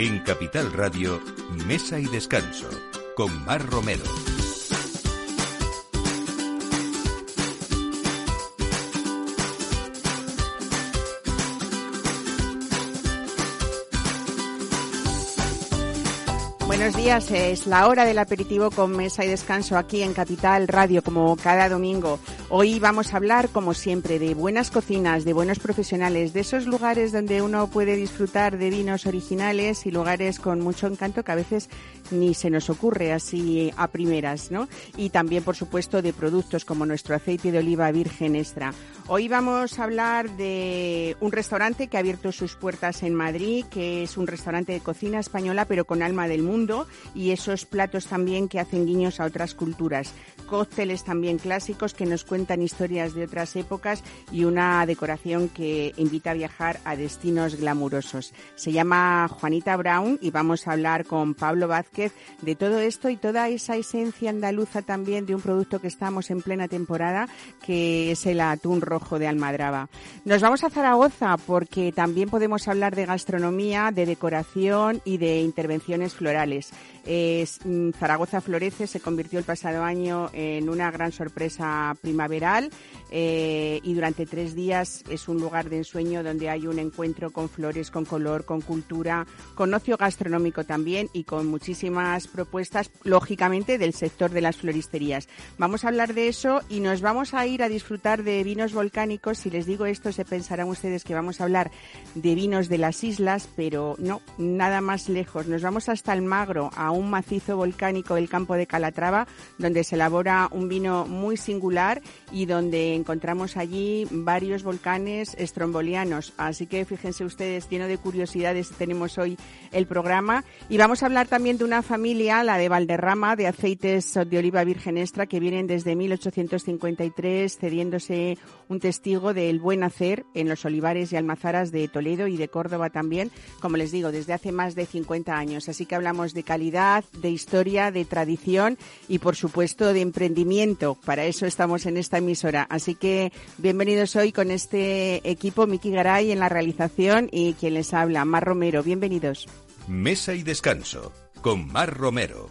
En Capital Radio, Mesa y Descanso, con Mar Romero. Buenos días, es la hora del aperitivo con mesa y descanso aquí en Capital Radio como cada domingo. Hoy vamos a hablar, como siempre, de buenas cocinas, de buenos profesionales, de esos lugares donde uno puede disfrutar de vinos originales y lugares con mucho encanto que a veces ni se nos ocurre así a primeras, ¿no? Y también, por supuesto, de productos como nuestro aceite de oliva virgen extra. Hoy vamos a hablar de un restaurante que ha abierto sus puertas en Madrid, que es un restaurante de cocina española pero con alma del mundo y esos platos también que hacen guiños a otras culturas. Cócteles también clásicos que nos cuentan historias de otras épocas y una decoración que invita a viajar a destinos glamurosos. Se llama Juanita Brown y vamos a hablar con Pablo Vázquez de todo esto y toda esa esencia andaluza también de un producto que estamos en plena temporada que es el atún rojo de Almadraba. Nos vamos a Zaragoza porque también podemos hablar de gastronomía, de decoración y de intervenciones florales. Mm, Zaragoza Florece se convirtió el pasado año en una gran sorpresa primaveral eh, y durante tres días es un lugar de ensueño donde hay un encuentro con flores, con color, con cultura, con ocio gastronómico también y con muchísimas propuestas, lógicamente, del sector de las floristerías. Vamos a hablar de eso y nos vamos a ir a disfrutar de vinos volcánicos. Si les digo esto, se pensarán ustedes que vamos a hablar de vinos de las islas, pero no, nada más lejos. Nos vamos hasta el Magro, a macizo volcánico del campo de Calatrava, donde se elabora un vino muy singular y donde encontramos allí varios volcanes estrombolianos. Así que fíjense ustedes, lleno de curiosidades tenemos hoy el programa. Y vamos a hablar también de una familia, la de Valderrama, de aceites de oliva virgen extra, que vienen desde 1853 cediéndose un testigo del buen hacer en los olivares y almazaras de Toledo y de Córdoba también, como les digo, desde hace más de 50 años. Así que hablamos de calidad, de historia, de tradición y, por supuesto, de emprendimiento. Para eso estamos en esta emisora. Así que bienvenidos hoy con este equipo, Miki Garay en la realización y quien les habla, Mar Romero. Bienvenidos. Mesa y descanso con Mar Romero.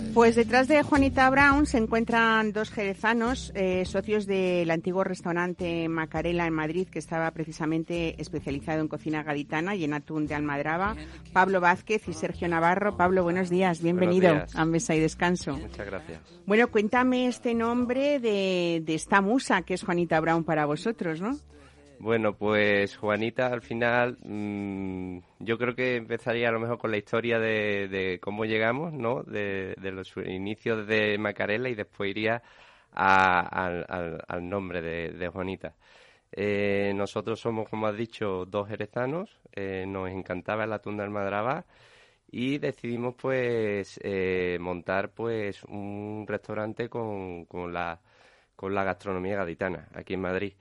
Pues detrás de Juanita Brown se encuentran dos jerezanos, eh, socios del antiguo restaurante Macarela en Madrid, que estaba precisamente especializado en cocina gaditana y en atún de almadraba, Pablo Vázquez y Sergio Navarro. Pablo, buenos días, bienvenido a Mesa y Descanso. Muchas gracias. Bueno, cuéntame este nombre de, de esta musa que es Juanita Brown para vosotros, ¿no? Bueno, pues Juanita al final mmm, yo creo que empezaría a lo mejor con la historia de, cómo llegamos, ¿no? De, los inicios de Macarela y después iría a, al, nombre de, Juanita. Eh, nosotros somos, como has dicho, dos jerezanos, eh, nos encantaba el atún de almadraba y decidimos pues eh, montar pues un restaurante con, con, la, con la gastronomía gaditana aquí en Madrid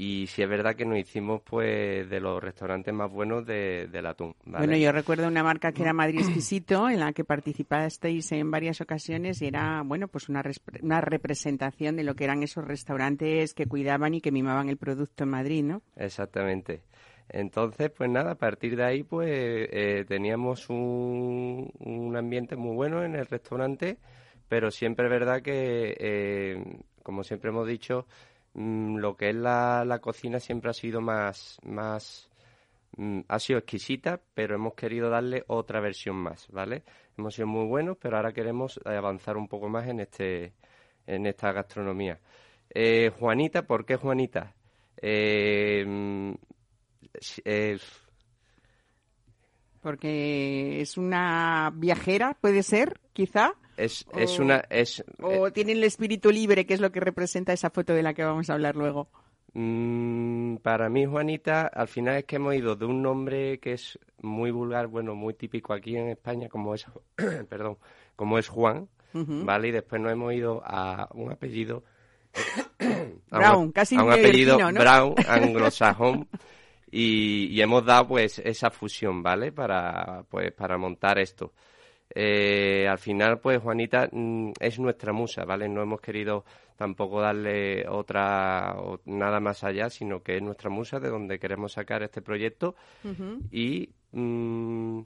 y sí es verdad que nos hicimos pues de los restaurantes más buenos de, del atún. ¿vale? Bueno, yo recuerdo una marca que era Madrid Exquisito, en la que participasteis en varias ocasiones y era, bueno, pues una, una representación de lo que eran esos restaurantes que cuidaban y que mimaban el producto en Madrid, ¿no? Exactamente. Entonces, pues nada, a partir de ahí, pues eh, teníamos un, un ambiente muy bueno en el restaurante, pero siempre es verdad que, eh, como siempre hemos dicho, mmm, lo que es la, la, cocina siempre ha sido más, más mmm, ha sido exquisita, pero hemos querido darle otra versión más, ¿vale? Hemos sido muy buenos, pero ahora queremos avanzar un poco más en este, en esta gastronomía. Eh, Juanita, ¿por qué Juanita? Eh, eh, porque es una viajera, puede ser, quizá. Es, es una... Es, ¿O tienen el espíritu libre, que es lo que representa esa foto de la que vamos a hablar luego? Mm, para mí, Juanita, al final es que hemos ido de un nombre que es muy vulgar, bueno, muy típico aquí en España, como es, perdón, como es Juan, ¿vale? Y después nos hemos ido a un apellido... Brown, casi a un apellido Brown, anglosajón, y, y, hemos dado pues esa fusión, ¿vale? Para, pues, para montar esto. Eh, al final, pues Juanita mm, es nuestra musa, ¿vale? No hemos querido tampoco darle otra nada más allá, sino que es nuestra musa de donde queremos sacar este proyecto y mm,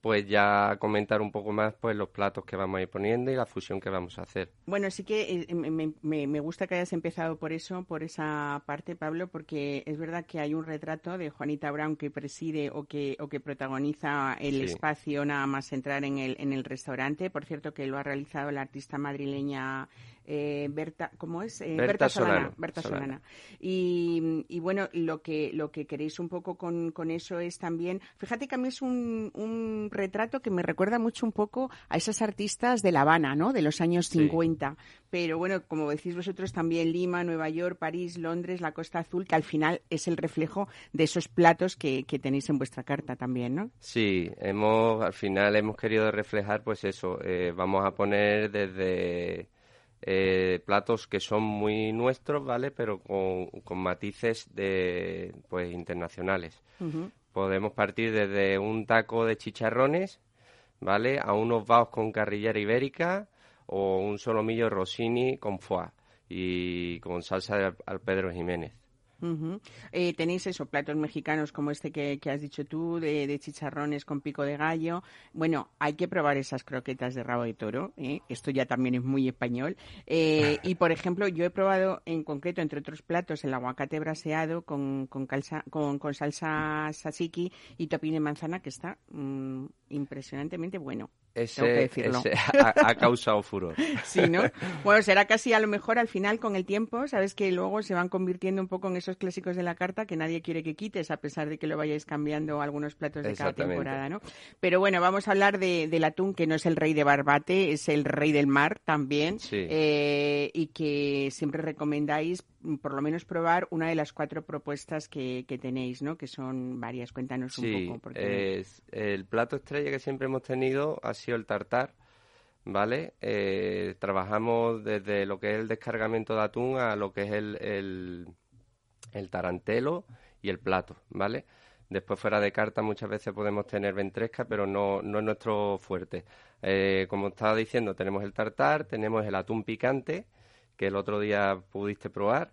pues ya comentar un poco más pues los platos que vamos a ir poniendo y la fusión que vamos a hacer. Bueno, sí que eh, me, me, gusta que hayas empezado por eso, por esa parte, Pablo, porque es verdad que hay un retrato de Juanita Brown que preside o que, o que protagoniza el espacio nada más entrar en el, en el restaurante. Por cierto, que lo ha realizado la artista madrileña eh, Berta, ¿cómo es? Eh, Berta, Solana. Berta Solana. Y, y, bueno, lo que, lo que queréis un poco con, con, eso es también, fíjate que a mí es un, un, retrato que me recuerda mucho un poco a esas artistas de La Habana, ¿no? De los años 50. Pero bueno, como decís vosotros, también Lima, Nueva York, París, Londres, la Costa Azul, que al final es el reflejo de esos platos que, que tenéis en vuestra carta también, ¿no? Sí, hemos, al final hemos querido reflejar pues eso, eh, vamos a poner desde eh, platos que son muy nuestros, ¿vale? Pero con, matices de, pues, internacionales. Podemos partir desde un taco de chicharrones, ¿vale? A unos baos con carrillera ibérica o un solomillo rossini con foie y con salsa de al Pedro Jiménez. Eh, tenéis esos platos mexicanos como este que, has dicho tú, de, chicharrones con pico de gallo. Bueno, hay que probar esas croquetas de rabo de toro. ¿eh? Esto ya también es muy español. Eh, y, por ejemplo, yo he probado en concreto, entre otros platos, el aguacate braseado con, con, con, salsa sasiki y topín de manzana, que está mm, impresionantemente bueno. Ese, ha, causado furor. Sí, ¿no? Bueno, será casi a lo mejor al final con el tiempo, sabes que luego se van convirtiendo un poco en esos clásicos de la carta que nadie quiere que quites, a pesar de que lo vayáis cambiando algunos platos de cada temporada, ¿no? Pero bueno, vamos a hablar de, del atún, que no es el rey de Barbate, es el rey del mar también, eh, y que siempre recomendáis por lo menos probar una de las cuatro propuestas que, tenéis, ¿no? Que son varias. Cuéntanos un poco. Porque... El plato estrella que siempre hemos tenido el tartar, ¿vale? Eh, trabajamos desde lo que es el descargamento de atún a lo que es el, el, tarantelo y el plato, ¿vale? Después fuera de carta muchas veces podemos tener ventresca, pero no, no es nuestro fuerte. Eh, como estaba diciendo, tenemos el tartar, tenemos el atún picante, que el otro día pudiste probar.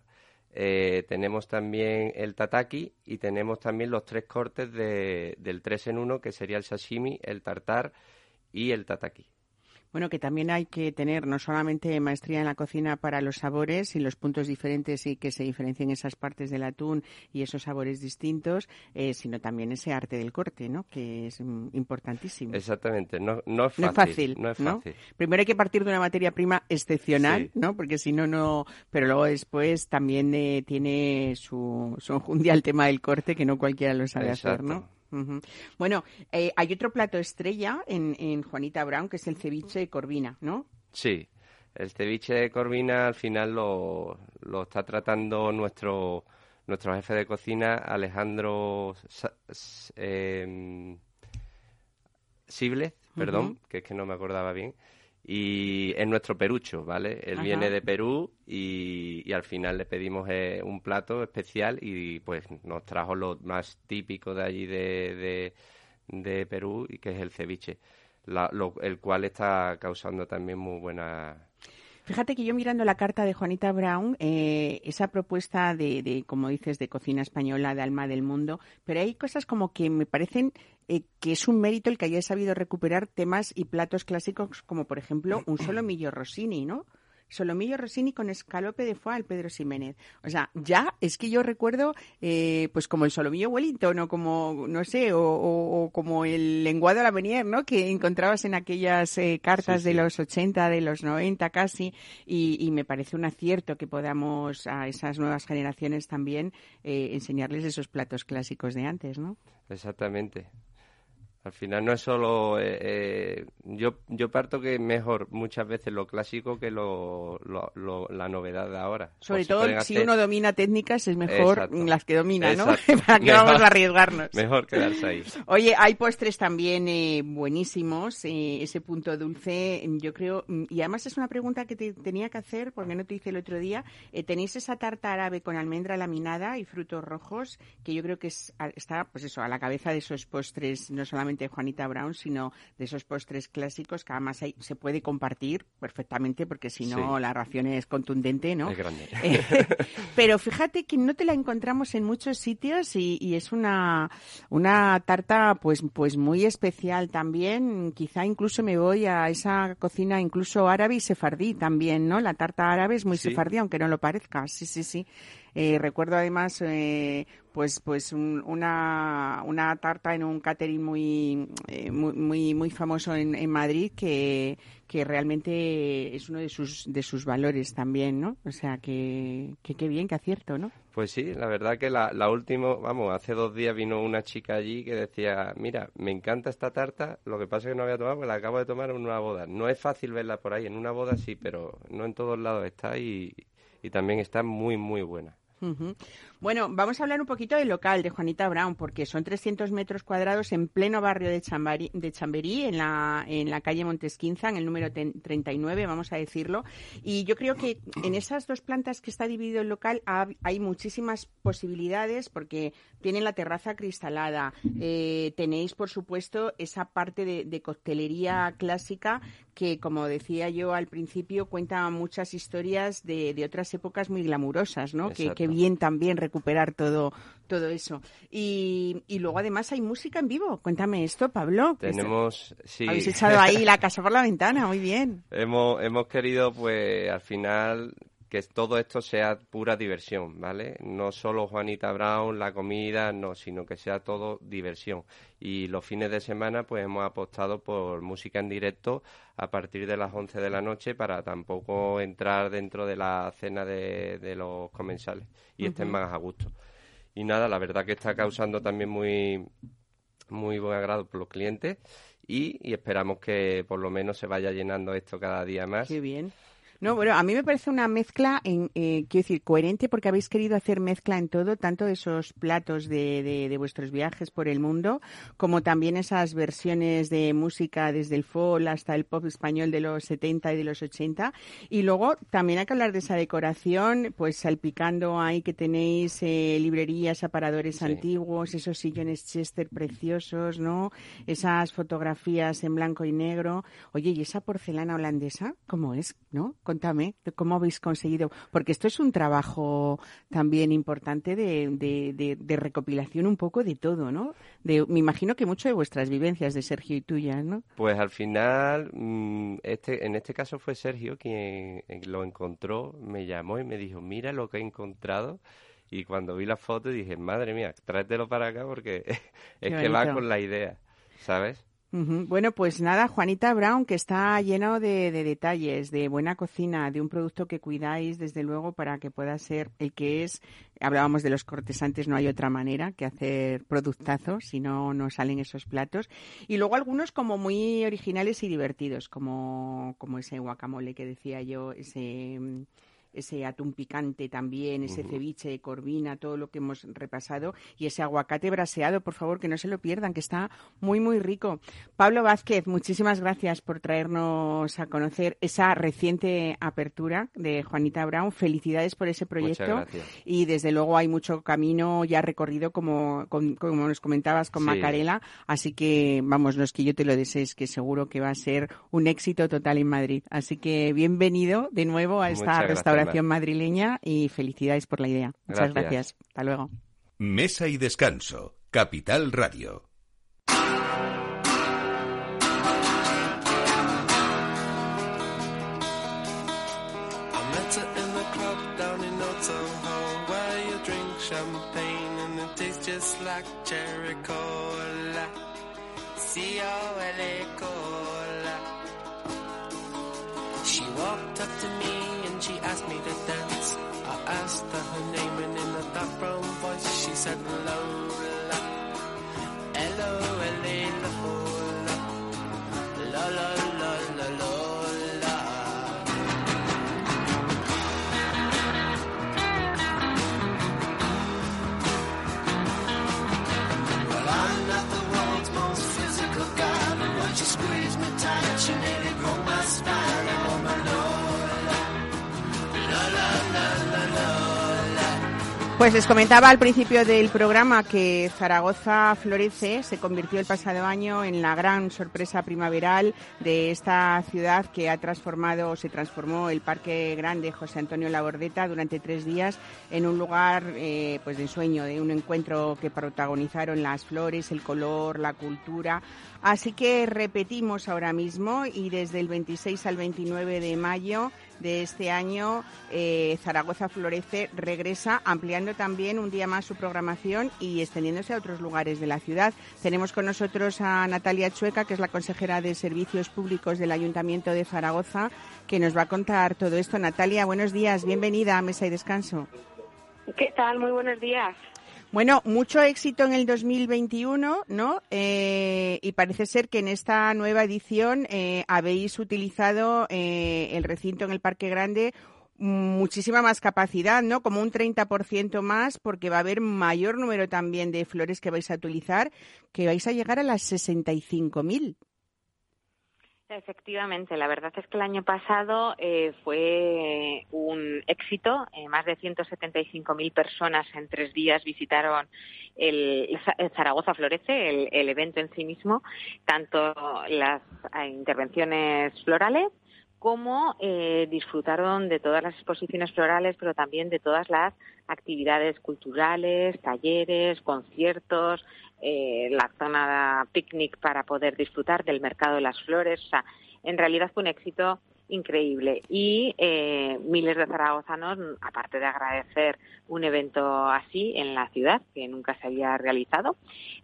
Eh, tenemos también el tataki y tenemos también los tres cortes de, del 3 en 1, que sería el sashimi, el tartar y el tataki. Bueno, que también hay que tener no solamente maestría en la cocina para los sabores y los puntos diferentes y que se diferencien esas partes del atún y esos sabores distintos, eh, sino también ese arte del corte, ¿no? Que es mm, importantísimo. Exactamente, no, no es fácil. No es fácil. Primero hay que partir de una materia prima excepcional, ¿no? Porque si no, no... Pero luego después también eh, tiene su, su enjundia el tema del corte que no cualquiera lo sabe hacer, ¿no? Bueno, eh, hay otro plato estrella en, en, Juanita Brown, que es el ceviche de Corvina, ¿no? Sí, el ceviche de Corvina al final lo, lo está tratando nuestro, nuestro jefe de cocina, Alejandro eh, Sibles, perdón, que es que no me acordaba bien y es nuestro perucho, ¿vale? Él viene de Perú y, al final le pedimos eh, un plato especial y pues nos trajo lo más típico de allí de, de, Perú y que es el ceviche, el cual está causando también muy buena Fíjate que yo mirando la carta de Juanita Brown, eh, esa propuesta de, de, como dices, de cocina española, de alma del mundo, pero hay cosas como que me parecen eh, que es un mérito el que haya sabido recuperar temas y platos clásicos como, por ejemplo, un solomillo Rossini, ¿no? Solomillo Rossini con escalope de foie al Pedro Ximénez. O sea, ya es que yo recuerdo, eh, pues como el Solomillo Wellington o como, no sé, o, como el lenguado la Venier, ¿no? Que encontrabas en aquellas eh, cartas de los 80, de los 90 casi, y, me parece un acierto que podamos a esas nuevas generaciones también eh, enseñarles esos platos clásicos de antes, ¿no? Exactamente. Al final no es solo... Eh, eh, yo, yo parto que mejor muchas veces lo clásico que lo, la novedad de ahora. Sobre todo si uno domina técnicas es mejor las que domina, ¿no? Para que vamos a arriesgarnos. Mejor quedarse ahí. Oye, hay postres también eh, buenísimos. ese punto dulce, yo creo... Y además es una pregunta que te tenía que hacer, porque no te hice el otro día. tenéis esa tarta árabe con almendra laminada y frutos rojos, que yo creo que es, está, pues eso, a la cabeza de esos postres, no solamente de Juanita Brown, sino de esos postres clásicos que además se puede compartir perfectamente porque si no la ración es contundente, ¿no? Es grande. pero fíjate que no te la encontramos en muchos sitios y, es una, una tarta pues, pues muy especial también. Quizá incluso me voy a esa cocina incluso árabe y sefardí también, ¿no? La tarta árabe es muy sefardí, aunque no lo parezca. Sí, sí, sí. Eh, recuerdo además eh, pues pues una, una tarta en un catering muy eh, muy, muy famoso en, en Madrid que, que realmente es uno de sus de sus valores también, ¿no? O sea que qué bien, que acierto, ¿no? Pues sí, la verdad que la, la última, vamos, hace dos días vino una chica allí que decía, mira, me encanta esta tarta, lo que pasa es que no había tomado, porque la acabo de tomar en una boda. No es fácil verla por ahí, en una boda sí, pero no en todos lados está y, y también está muy, muy buena. Bueno, vamos a hablar un poquito del local de Juanita Brown, porque son 300 metros cuadrados en pleno barrio de, de Chamberí, en la, en la calle Montesquinza, en el número 39, vamos a decirlo. Y yo creo que en esas dos plantas que está dividido el local hay muchísimas posibilidades, porque tienen la terraza cristalada, eh, tenéis, por supuesto, esa parte de, de coctelería clásica que, como decía yo al principio, cuenta muchas historias de, de otras épocas muy glamurosas, ¿no? Que, que, bien también recuperar todo, todo eso. Y, y, luego además hay música en vivo. Cuéntame esto, Pablo. Tenemos, sí. Habéis echado ahí la casa por la ventana, muy bien. Hemos, hemos querido, pues, al final que todo esto sea pura diversión, ¿vale? No solo Juanita Brown, la comida, no, sino que sea todo diversión. Y los fines de semana, pues hemos apostado por música en directo a partir de las 11 de la noche para tampoco entrar dentro de la cena de, los comensales y estén más a gusto. Y nada, la verdad que está causando también muy, muy buen agrado por los clientes y, y esperamos que por lo menos se vaya llenando esto cada día más. Qué bien. No, bueno, a mí me parece una mezcla, en, eh, quiero decir, coherente porque habéis querido hacer mezcla en todo, tanto esos platos de, de, vuestros viajes por el mundo, como también esas versiones de música desde el folk hasta el pop español de los 70 y de los 80. Y luego también hay que hablar de esa decoración, pues salpicando ahí que tenéis eh, librerías, aparadores antiguos, esos sillones Chester preciosos, ¿no? Esas fotografías en blanco y negro. Oye, ¿y esa porcelana holandesa? ¿Cómo es? ¿No? Cuéntame, ¿cómo habéis conseguido? Porque esto es un trabajo también importante de, de, recopilación un poco de todo, ¿no? De, me imagino que mucho de vuestras vivencias de Sergio y tuyas, ¿no? Pues al final, mm, este, en este caso fue Sergio quien eh, lo encontró, me llamó y me dijo, mira lo que he encontrado. Y cuando vi la foto dije, madre mía, tráetelo para acá porque es que va con la idea, ¿sabes? Bueno, pues nada, Juanita Brown, que está lleno de, detalles, de buena cocina, de un producto que cuidáis, desde luego, para que pueda ser el que es. Hablábamos de los cortes antes, no hay otra manera que hacer productazos, si no, no salen esos platos. Y luego algunos como muy originales y divertidos, como, como ese guacamole que decía yo, ese ese atún picante también, ese ceviche de corvina, todo lo que hemos repasado, y ese aguacate braseado, por favor, que no se lo pierdan, que está muy, muy rico. Pablo Vázquez, muchísimas gracias por traernos a conocer esa reciente apertura de Juanita Brown. Felicidades por ese proyecto. Y desde luego hay mucho camino ya recorrido, como, como nos comentabas con Macarela. Así que, vamos, no es que yo te lo desees, que seguro que va a ser un éxito total en Madrid. Así que bienvenido de nuevo a esta restauración madrileña y felicidades por la idea. Muchas gracias. Hasta luego. Mesa y descanso. Capital Radio. said love. Pues les comentaba al principio del programa que Zaragoza Florece se convirtió el pasado año en la gran sorpresa primaveral de esta ciudad que ha transformado, se transformó el Parque Grande José Antonio Labordeta durante tres días en un lugar eh, pues de ensueño, de un encuentro que protagonizaron las flores, el color, la cultura. Así que repetimos ahora mismo y desde el 26 al 29 de mayo de este año eh, Zaragoza Florece regresa ampliando también un día más su programación y extendiéndose a otros lugares de la ciudad. Tenemos con nosotros a Natalia Chueca, que es la consejera de Servicios Públicos del Ayuntamiento de Zaragoza, que nos va a contar todo esto. Natalia, buenos días, bienvenida a Mesa y Descanso. ¿Qué tal? Muy buenos días. Bueno, mucho éxito en el 2021, ¿no? Eh, y parece ser que en esta nueva edición eh, habéis utilizado eh, el recinto en el Parque Grande muchísima más capacidad, ¿no? Como un 30% más, porque va a haber mayor número también de flores que vais a utilizar, que vais a llegar a las 65.000. Efectivamente, la verdad es que el año pasado eh, fue un éxito. Eh, más de 175.000 personas en tres días visitaron el, Zaragoza Florece, el, evento en sí mismo, tanto las eh, intervenciones florales como disfrutaron de todas las exposiciones florales, pero también de todas las actividades culturales, talleres, conciertos, eh, la zona picnic para poder disfrutar del mercado de las flores. O sea, en realidad fue un éxito increíble. Y eh, miles de zaragozanos, aparte de agradecer un evento así en la ciudad que nunca se había realizado,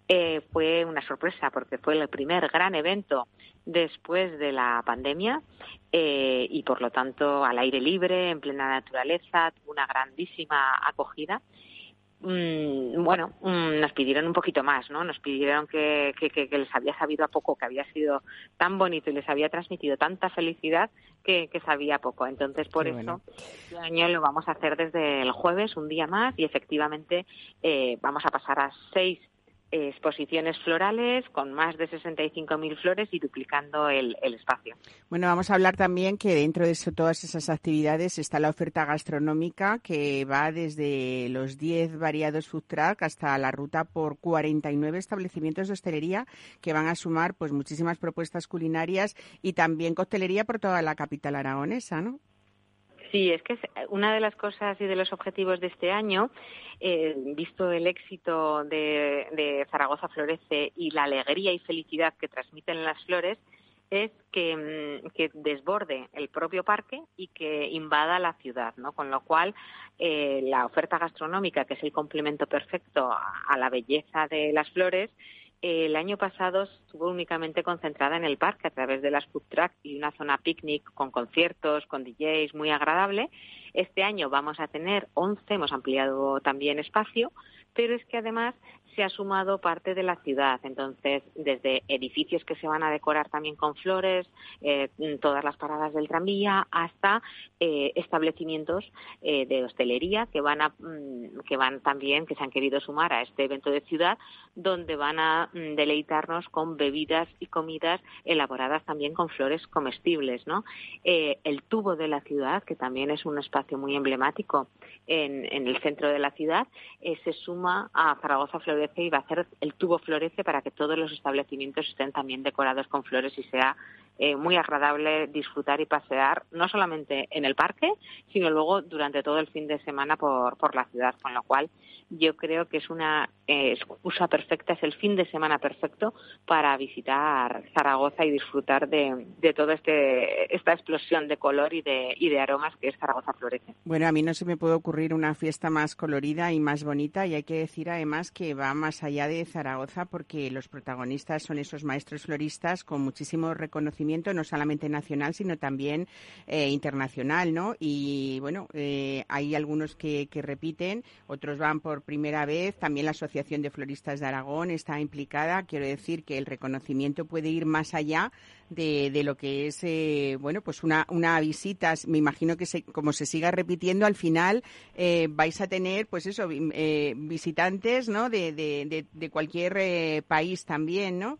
eh, fue una sorpresa porque fue el primer gran evento después de la pandemia eh, y por lo tanto al aire libre, en plena naturaleza, tuvo una grandísima acogida Mm, bueno, mm, nos pidieron un poquito más, ¿no? Nos pidieron que, que, les había sabido a poco, que había sido tan bonito y les había transmitido tanta felicidad que, sabía poco. Entonces, por eso, este año lo vamos a hacer desde el jueves, un día más, y efectivamente eh, vamos a pasar a seis exposiciones florales con más de 65.000 flores y duplicando el, espacio. Bueno, vamos a hablar también que dentro de todas esas actividades está la oferta gastronómica que va desde los 10 variados food truck hasta la ruta por 49 establecimientos de hostelería que van a sumar pues muchísimas propuestas culinarias y también coctelería por toda la capital aragonesa, ¿no? Sí, es que es una de las cosas y de los objetivos de este año, eh, visto el éxito de, Zaragoza Florece y la alegría y felicidad que transmiten las flores, es que, mm, desborde el propio parque y que invada la ciudad, ¿no? Con lo cual, eh, la oferta gastronómica, que es el complemento perfecto a la belleza de las flores, el año pasado estuvo únicamente concentrada en el parque a través de las food truck y una zona picnic con conciertos, con DJs, muy agradable. Este año vamos a tener 11, hemos ampliado también espacio, pero es que además se ha sumado parte de la ciudad. Entonces, desde edificios que se van a decorar también con flores, eh, todas las paradas del tranvía, hasta eh, establecimientos eh, de hostelería que van a, mm, que van también, que se han querido sumar a este evento de ciudad, donde van a mm, deleitarnos con bebidas y comidas elaboradas también con flores comestibles, ¿no? el tubo de la ciudad, que también es un espacio muy emblemático en, en el centro de la ciudad, se suma a Zaragoza Flores y va a hacer el tubo florece para que todos los establecimientos estén también decorados con flores y sea eh, muy agradable disfrutar y pasear no solamente en el parque, sino luego durante todo el fin de semana por, por la ciudad, con lo cual yo creo que es una eh, excusa perfecta, es el fin de semana perfecto para visitar Zaragoza y disfrutar de, de toda este, esta explosión de color y de, y de aromas que es Zaragoza Florece. Bueno, a mí no se me puede ocurrir una fiesta más colorida y más bonita y hay que decir además que va más allá de Zaragoza porque los protagonistas son esos maestros floristas con muchísimo reconocimiento, no solamente nacional, sino también eh, internacional, ¿no? Y bueno, eh, hay algunos que, que repiten, otros van por primera vez. También la Asociación de Floristas de Aragón está implicada. Quiero decir que el reconocimiento puede ir más allá de, de lo que es, eh, bueno, pues una, una visita. Me imagino que se, como se siga repitiendo, al final eh, vais a tener, pues eso, eh, visitantes, ¿no? De, de, de cualquier país también, ¿no?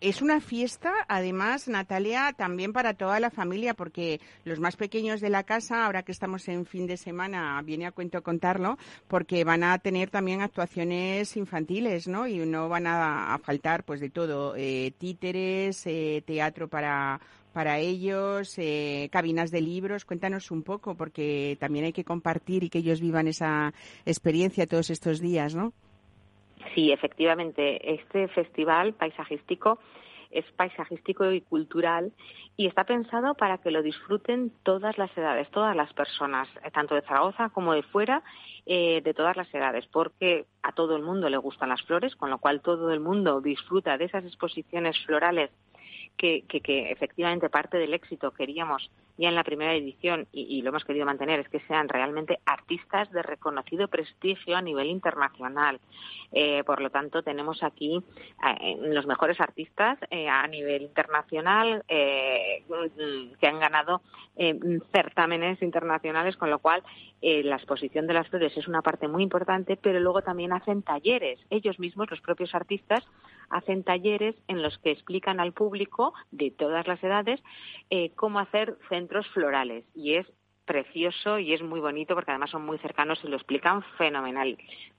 Es una fiesta, además, Natalia, también para toda la familia, porque los más pequeños de la casa, ahora que estamos en fin de semana, viene a cuento contarlo, porque van a tener también actuaciones infantiles, ¿no? Y no van a, faltar, pues, de todo, eh, títeres, eh, teatro para para ellos, eh, cabinas de libros. Cuéntanos un poco, porque también hay que compartir y que ellos vivan esa experiencia todos estos días, ¿no? Sí, efectivamente, este festival paisajístico es paisajístico y cultural y está pensado para que lo disfruten todas las edades, todas las personas, eh, tanto de Zaragoza como de fuera, eh, de todas las edades, porque a todo el mundo le gustan las flores, con lo cual todo el mundo disfruta de esas exposiciones florales que, que, efectivamente parte del éxito queríamos ya en la primera edición y, lo hemos querido mantener es que sean realmente artistas de reconocido prestigio a nivel internacional. Eh, por lo tanto, tenemos aquí eh, los mejores artistas eh, a nivel internacional que han ganado certámenes internacionales, con lo cual la exposición de las flores es una parte muy importante, pero luego también hacen talleres. Ellos mismos, los propios artistas, hacen talleres en los que explican al público de todas las edades eh, cómo hacer centros florales. Y es precioso y es muy bonito porque además son muy cercanos y lo explican fenomenal.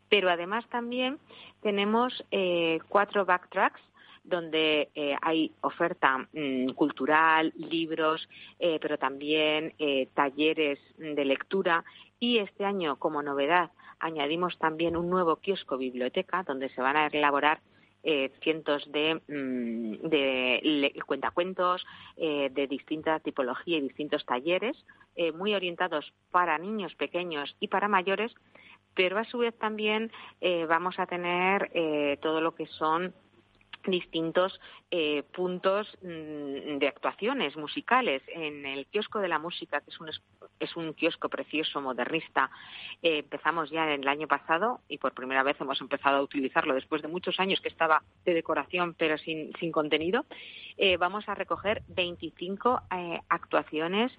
Pero además también tenemos eh, cuatro backtracks donde eh, hay oferta mm, cultural, libros, pero también talleres de lectura. Y este año, como novedad, añadimos también un nuevo kiosco biblioteca donde se van a elaborar eh, cientos de, mm, de cuentacuentos eh, de distinta tipología y distintos talleres, eh, muy orientados para niños pequeños y para mayores, pero a su vez también vamos a tener todo lo que son distintos eh, puntos mm, de actuaciones musicales. En el kiosco de la música, que es un, es un kiosco precioso, modernista, eh, empezamos ya en el año pasado y por primera vez hemos empezado a utilizarlo después de muchos años que estaba de decoración pero sin, sin contenido. Eh, vamos a recoger 25 actuaciones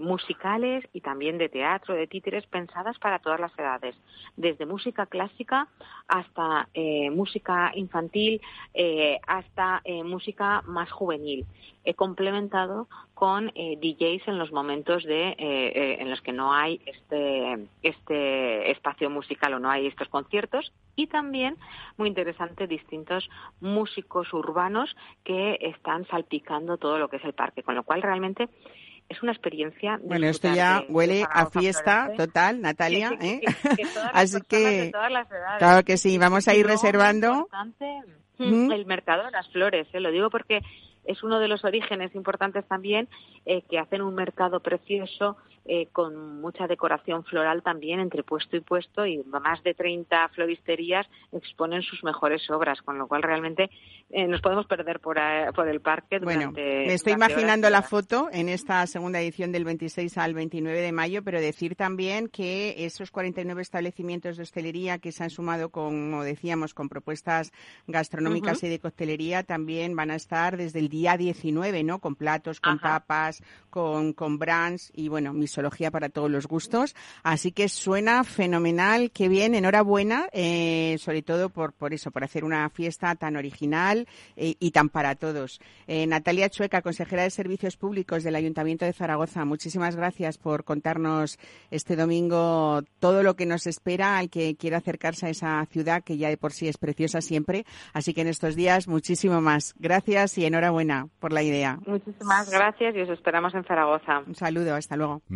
musicales y también de teatro, de títeres pensadas para todas las edades, desde música clásica hasta música infantil, eh, hasta eh, música más juvenil. He complementado con eh, DJs en los momentos de, en los que no hay este, este espacio musical o no hay estos conciertos y también, muy interesante, distintos músicos urbanos que están salpicando todo lo que es el parque, con lo cual realmente es una experiencia. Bueno, esto ya huele a fiesta total, Natalia. Así que, claro que sí, vamos a ir reservando. El mercado de las flores, ¿eh? lo digo porque es uno de los orígenes importantes también eh, que hacen un mercado precioso eh, con mucha decoración floral también entre puesto y puesto y más de 30 floristerías exponen sus mejores obras, con lo cual realmente eh, nos podemos perder por, por el parque. Durante bueno, me estoy imaginando la foto en esta segunda edición del 26 al 29 de mayo, pero decir también que esos 49 establecimientos de hostelería que se han sumado, como decíamos, con propuestas gastronómicas y de coctelería también van a estar desde el día 19, ¿no? Con platos, con tapas, con, con brands y bueno, mis para todos los gustos. Así que suena fenomenal, qué bien, enhorabuena, eh, sobre todo por, por eso, por hacer una fiesta tan original eh, y tan para todos. Eh, Natalia Chueca, consejera de Servicios Públicos del Ayuntamiento de Zaragoza, muchísimas gracias por contarnos este domingo todo lo que nos espera al que quiera acercarse a esa ciudad que ya de por sí es preciosa siempre. Así que en estos días muchísimo más. Gracias y enhorabuena por la idea. Muchísimas gracias y os esperamos en Zaragoza. Un saludo, hasta luego.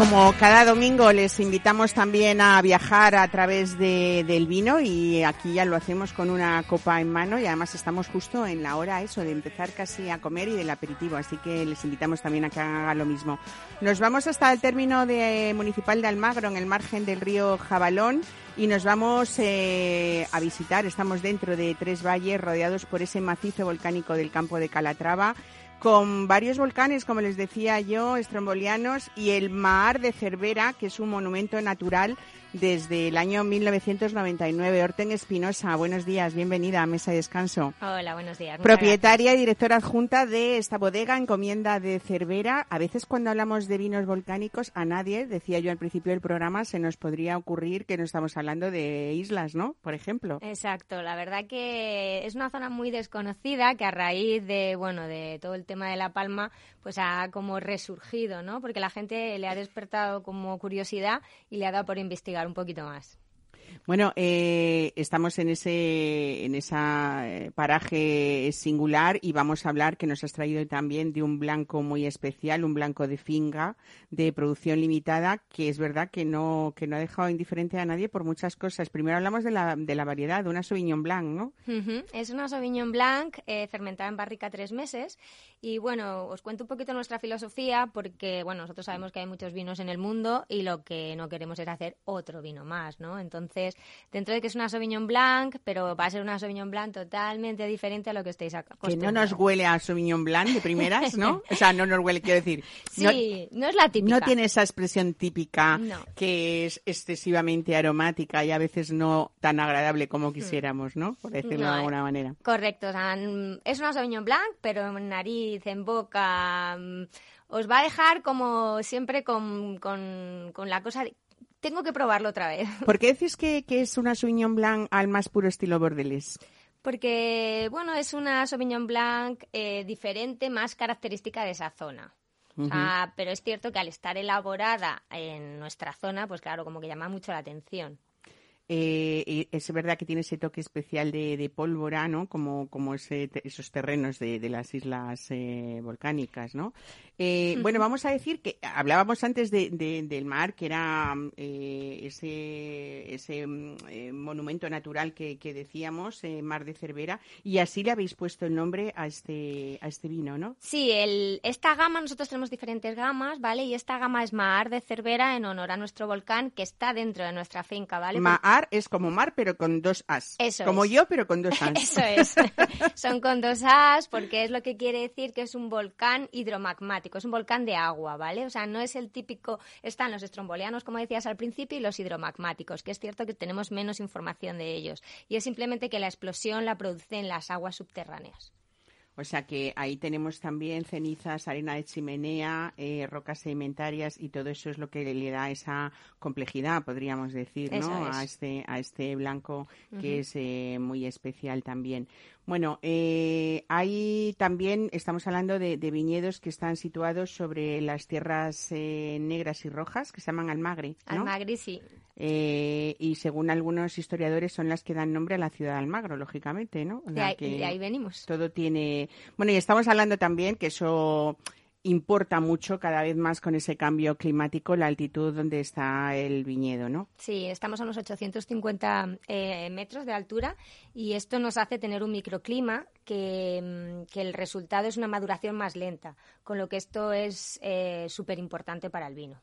Como cada domingo les invitamos también a viajar a través de, del vino y aquí ya lo hacemos con una copa en mano y además estamos justo en la hora eso de empezar casi a comer y del aperitivo, así que les invitamos también a que hagan lo mismo. Nos vamos hasta el término de municipal de Almagro en el margen del río Jabalón y nos vamos eh, a visitar, estamos dentro de tres valles rodeados por ese macizo volcánico del campo de Calatrava con varios volcanes, como les decía yo, estrombolianos, y el Mar de Cervera, que es un monumento natural desde el año 1999. Orten Espinosa, buenos días, bienvenida a Mesa de Descanso. Hola, buenos días. Propietaria y directora adjunta de esta bodega, encomienda de Cervera. A veces cuando hablamos de vinos volcánicos, a nadie, decía yo al principio del programa, se nos podría ocurrir que no estamos hablando de islas, ¿no? Por ejemplo. Exacto, la verdad que es una zona muy desconocida que a raíz de, bueno, de todo el tema de La Palma, pues ha como resurgido, ¿no? Porque la gente le ha despertado como curiosidad y le ha dado por investigar un poquito más. Bueno, eh, estamos en ese en esa eh, paraje singular y vamos a hablar que nos has traído también de un blanco muy especial, un blanco de finga de producción limitada, que es verdad que no que no ha dejado indiferente a nadie por muchas cosas. Primero hablamos de la, de la variedad, de una Sauvignon Blanc, ¿no? Es una Sauvignon Blanc eh, fermentada en barrica tres meses y bueno, os cuento un poquito nuestra filosofía porque bueno, nosotros sabemos que hay muchos vinos en el mundo y lo que no queremos es hacer otro vino más, ¿no? Entonces dentro de que es una Sauvignon Blanc, pero va a ser una Sauvignon Blanc totalmente diferente a lo que estáis acostumbrados. Que no nos huele a Sauvignon Blanc de primeras, ¿no? o sea, no nos huele, quiero decir. Sí, no, es la típica. No tiene esa expresión típica que es excesivamente aromática y a veces no tan agradable como hmm. quisiéramos, ¿no? Por decirlo de alguna manera. Correcto, o sea, es una Sauvignon Blanc, pero en nariz, en boca mm, os va a dejar como siempre con, con, con la cosa tengo que probarlo otra vez. ¿Por qué decís que, es una Sauvignon Blanc al más puro estilo bordelés? Porque, bueno, es una Sauvignon Blanc eh, diferente, más característica de esa zona. pero es cierto que al estar elaborada en nuestra zona, pues claro, como que llama mucho la atención. Eh, es verdad que tiene ese toque especial de, pólvora, ¿no? Como, como esos terrenos de, las islas eh, volcánicas, ¿no? Eh, bueno, vamos a decir que hablábamos antes del mar, que era ese, ese monumento natural que, decíamos, Mar de Cervera, y así le habéis puesto el nombre a este, a este vino, ¿no? Sí, el, esta gama, nosotros tenemos diferentes gamas, ¿vale? Y esta gama es Mar de Cervera en honor a nuestro volcán que está dentro de nuestra finca, ¿vale? Es como mar, pero con dos as. Eso como yo, pero con dos as. Eso es. Son con dos as porque es lo que quiere decir que es un volcán hidromagmático, es un volcán de agua, ¿vale? O sea, no es el típico, están los estrombolianos, como decías al principio, y los hidromagmáticos, que es cierto que tenemos menos información de ellos. Y es simplemente que la explosión la producen las aguas subterráneas. O sea que ahí tenemos también cenizas, arena de chimenea, eh, rocas sedimentarias y todo eso es lo que le da esa complejidad, podríamos decir, ¿no? A este a este blanco que es eh, muy especial también. Bueno, eh, hay también, estamos hablando de, viñedos que están situados sobre las tierras eh, negras y rojas, que se llaman Almagre. ¿no? Almagre, sí. Eh, y según algunos historiadores son las que dan nombre a la ciudad de Almagro, lógicamente, ¿no? de, ahí, de ahí venimos. Todo tiene... Bueno, y estamos hablando también que eso importa mucho cada vez más con ese cambio climático la altitud donde está el viñedo, ¿no? Sí, estamos a unos 850 eh, metros de altura y esto nos hace tener un microclima que, mm, que, el resultado es una maduración más lenta, con lo que esto es eh, súper importante para el vino.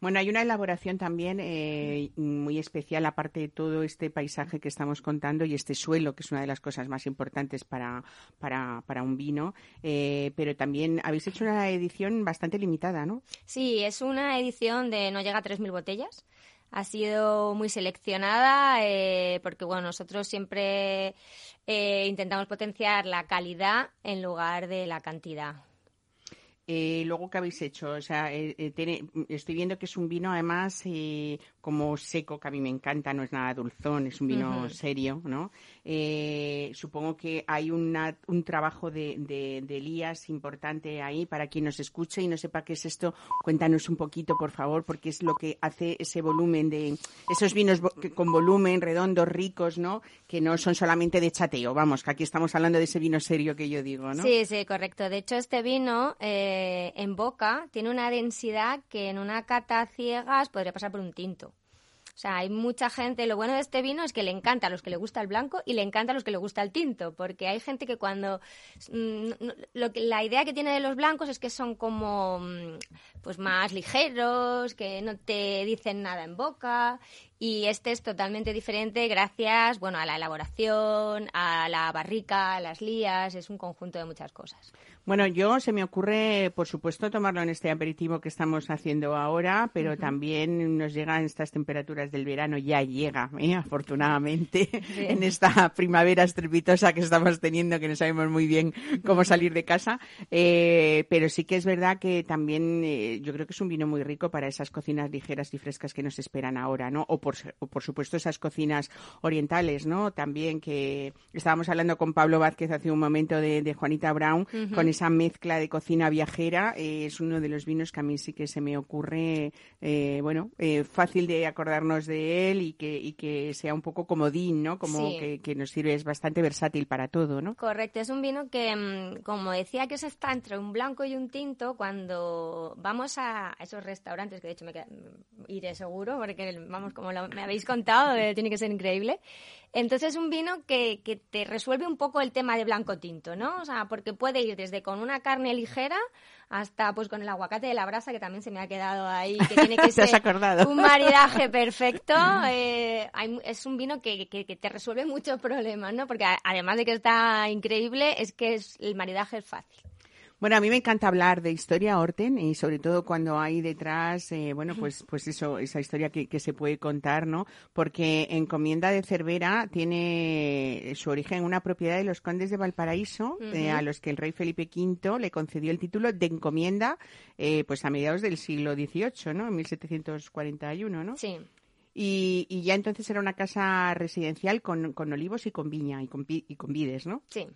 Bueno, hay una elaboración también eh, muy especial, aparte de todo este paisaje que estamos contando y este suelo, que es una de las cosas más importantes para, para, para un vino, eh, pero también habéis hecho una edición bastante limitada, ¿no? Sí, es una edición de no llega a 3.000 botellas. Ha sido muy seleccionada eh, porque, bueno, nosotros siempre intentamos potenciar la calidad en lugar de la cantidad. Eh, luego, ¿qué habéis hecho? O sea, eh, eh, estoy viendo que es un vino, además, como seco, que a mí me encanta, no es nada dulzón, es un vino serio, ¿no? Supongo que hay una, un trabajo de, de, Elías importante ahí para quien nos escuche y no sepa qué es esto. Cuéntanos un poquito, por favor, porque es lo que hace ese volumen de esos vinos con volumen, redondos, ricos, ¿no? Que no son solamente de chateo, vamos, que aquí estamos hablando de ese vino serio que yo digo, ¿no? Sí, sí, correcto. De hecho, este vino... Eh eh, en boca tiene una densidad que en una cata ciegas podría pasar por un tinto. O sea, hay mucha gente, lo bueno de este vino es que le encanta a los que le gusta el blanco y le encanta a los que le gusta el tinto, porque hay gente que cuando mm, lo que, la idea que tiene de los blancos es que son como mm, pues más ligeros, que no te dicen nada en boca y este es totalmente diferente gracias, bueno, a la elaboración, a la barrica, a las lías, es un conjunto de muchas cosas. Bueno, yo se me ocurre, por supuesto, tomarlo en este aperitivo que estamos haciendo ahora, pero también nos llegan estas temperaturas del verano, ya llega, ¿eh? afortunadamente, en esta primavera estrepitosa que estamos teniendo, que no sabemos muy bien cómo salir de casa. Eh, pero sí que es verdad que también eh, yo creo que es un vino muy rico para esas cocinas ligeras y frescas que nos esperan ahora, ¿no? O por, por supuesto esas cocinas orientales, ¿no? También que estábamos hablando con Pablo Vázquez hace un momento de, Juanita Brown, con esa mezcla de cocina viajera eh, es uno de los vinos que a mí sí que se me ocurre, eh, bueno, eh, fácil de acordarnos de él y que, y que sea un poco comodín, ¿no? Como que, nos sirve, es bastante versátil para todo, ¿no? Correcto, es un vino que, mm, como decía, que se está entre un blanco y un tinto, cuando vamos a esos restaurantes, que de hecho me mm, iré seguro, porque vamos, como me habéis contado, tiene que ser increíble. Entonces es un vino que, que te resuelve un poco el tema de blanco tinto, ¿no? O sea, porque puede ir desde con una carne ligera hasta pues con el aguacate de la brasa que también se me ha quedado ahí que tiene que ser un maridaje perfecto. Eh, es un vino que, que, te resuelve muchos problemas no porque además de que está increíble es que es, el maridaje es fácil bueno, a mí me encanta hablar de historia, Orten, y sobre todo cuando hay detrás, eh, bueno, pues, pues eso, esa historia que, se puede contar, ¿no? Porque Encomienda de Cervera tiene su origen en una propiedad de los condes de Valparaíso, eh, a los que el rey Felipe V le concedió el título de encomienda, eh, pues a mediados del siglo XVIII, ¿no? En 1741, ¿no? Sí. Y, y, ya entonces era una casa residencial con, con olivos y con viña y con, y con vides, ¿no? Sí.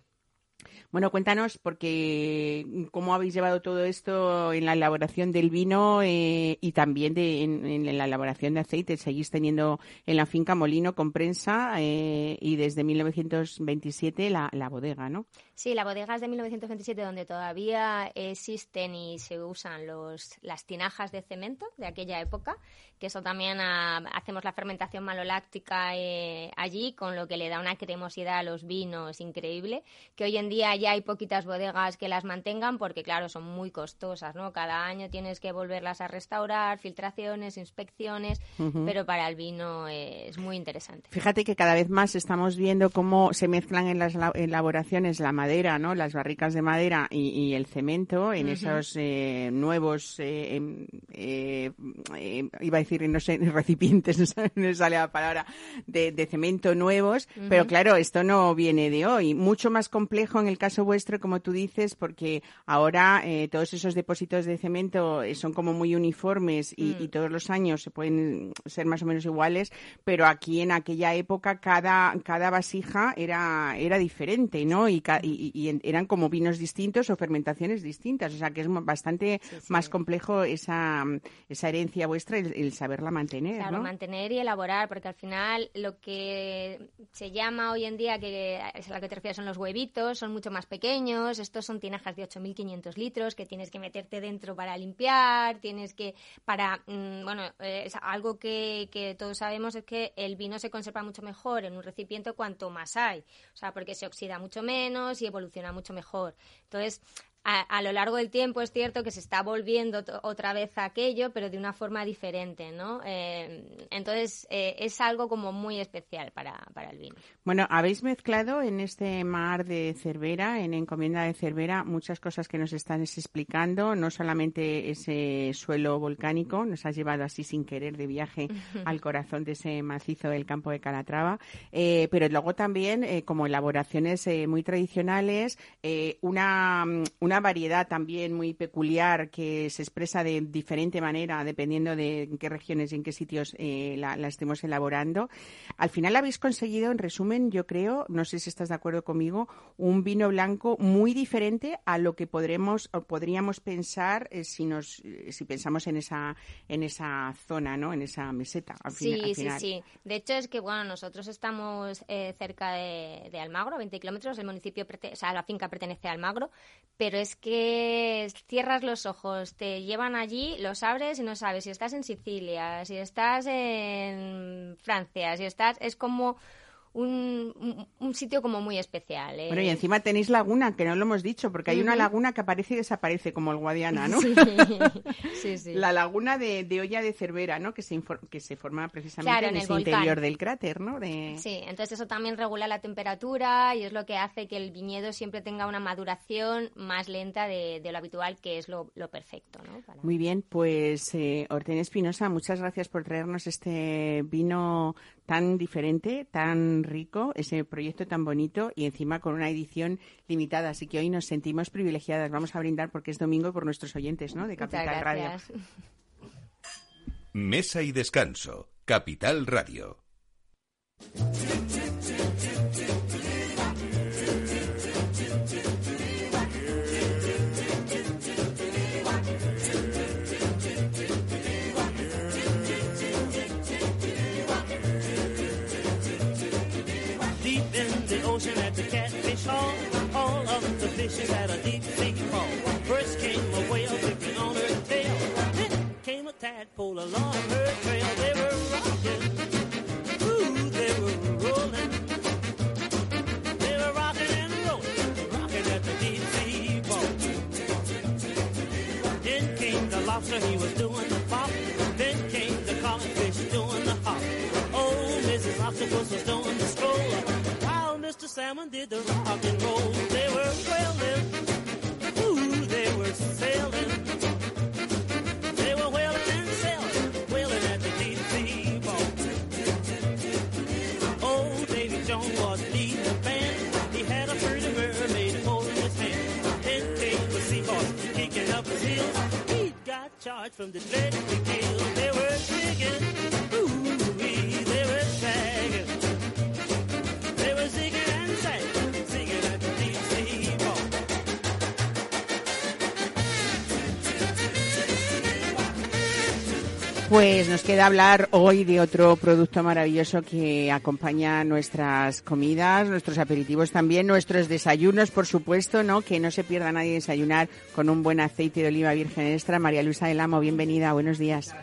Bueno, cuéntanos, porque cómo habéis llevado todo esto en la elaboración del vino eh, y también de, en, la elaboración de aceite. Seguís teniendo en la finca molino con prensa eh, y desde 1927 la, la bodega, ¿no? Sí, la bodega es de 1927 donde todavía existen y se usan los, las tinajas de cemento de aquella época, que eso también ah, hacemos la fermentación maloláctica eh, allí, con lo que le da una cremosidad a los vinos increíble, que hoy en día ya hay poquitas bodegas que las mantengan porque, claro, son muy costosas, ¿no? Cada año tienes que volverlas a restaurar, filtraciones, inspecciones, pero para el vino es muy interesante. Fíjate que cada vez más estamos viendo cómo se mezclan en las elaboraciones la madera ¿no? Las barricas de madera y, el cemento en esos eh, nuevos, eh, em, eh, iba a decir, no sé, recipientes, no sale la palabra, de, cemento nuevos, pero claro, esto no viene de hoy. Mucho más complejo en el caso vuestro, como tú dices, porque ahora todos esos depósitos de cemento son como muy uniformes y, y, mm. todos los años se pueden ser más o menos iguales, pero aquí en aquella época cada, cada vasija era, era diferente, ¿no? Y, y, y, eran como vinos distintos o fermentaciones distintas. O sea que es bastante más complejo esa, esa herencia vuestra, el, saberla mantener. Claro, mantener y elaborar, porque al final lo que se llama hoy en día, que es a la que te refieres, son los huevitos, son mucho más pequeños. Estos son tinajas de 8.500 litros que tienes que meterte dentro para limpiar, tienes que, para, mm, bueno, es algo que, que todos sabemos es que el vino se conserva mucho mejor en un recipiente cuanto más hay. O sea, porque se oxida mucho menos y evoluciona mucho mejor. Entonces, a, lo largo del tiempo es cierto que se está volviendo otra vez a aquello, pero de una forma diferente, ¿no? Eh, entonces, eh, es algo como muy especial para, para, el vino. Bueno, habéis mezclado en este mar de Cervera, en Encomienda de Cervera, muchas cosas que nos están explicando, no solamente ese suelo volcánico, nos has llevado así sin querer de viaje al corazón de ese macizo del campo de Calatrava, eh, pero luego también como elaboraciones muy tradicionales, una una variedad también muy peculiar que se expresa de diferente manera dependiendo de en qué regiones y en qué sitios eh, la, estemos elaborando. Al final habéis conseguido, en resumen, yo creo, no sé si estás de acuerdo conmigo, un vino blanco muy diferente a lo que podremos o podríamos pensar eh, si nos eh, si pensamos en esa en esa zona, ¿no? En esa meseta. sí, sí, sí. De hecho es que bueno, nosotros estamos cerca de, Almagro, 20 kilómetros. El municipio, o sea, la finca pertenece a Almagro, pero es que cierras los ojos, te llevan allí, los abres y no sabes si estás en Sicilia, si estás en Francia, si estás... Es como un, un, sitio como muy especial. ¿eh? Bueno, y encima tenéis laguna, que no lo hemos dicho, porque hay una laguna que aparece y desaparece, como el Guadiana, ¿no? Sí, sí, La laguna de, de, Olla de Cervera, ¿no? Que se, que se forma precisamente en, el interior del cráter, ¿no? Sí, entonces eso también regula la temperatura y es lo que hace que el viñedo siempre tenga una maduración más lenta de, lo habitual, que es lo, perfecto, ¿no? Muy bien, pues eh, Orten Espinosa, muchas gracias por traernos este vino tan diferente, tan rico, ese proyecto tan bonito y encima con una edición limitada. Así que hoy nos sentimos privilegiadas. Vamos a brindar porque es domingo por nuestros oyentes, ¿no? De Capital Radio. Mesa y descanso. Capital Radio. A along her trail. They were rocking. Ooh, they were rolling. They were rocking and rolling, rocking at the deep sea ball. Then came the lobster, he was doing the pop. Then came the codfish doing the hop. Oh, Mrs. Octopus was doing the stroll. While Mr. Salmon did the rock and roll. They were whaling, was leading the band. He had a pretty mermaid holding his hand. Then came the seahorse kicking up his heels. He got charged from the dreaded kill. They were digging, Pues nos queda hablar hoy de otro producto maravilloso que acompaña nuestras comidas, nuestros aperitivos también, nuestros desayunos, por supuesto, ¿no? Que no se pierda nadie desayunar con un buen aceite de oliva virgen extra. María Luisa del Amo, bienvenida, buenos días.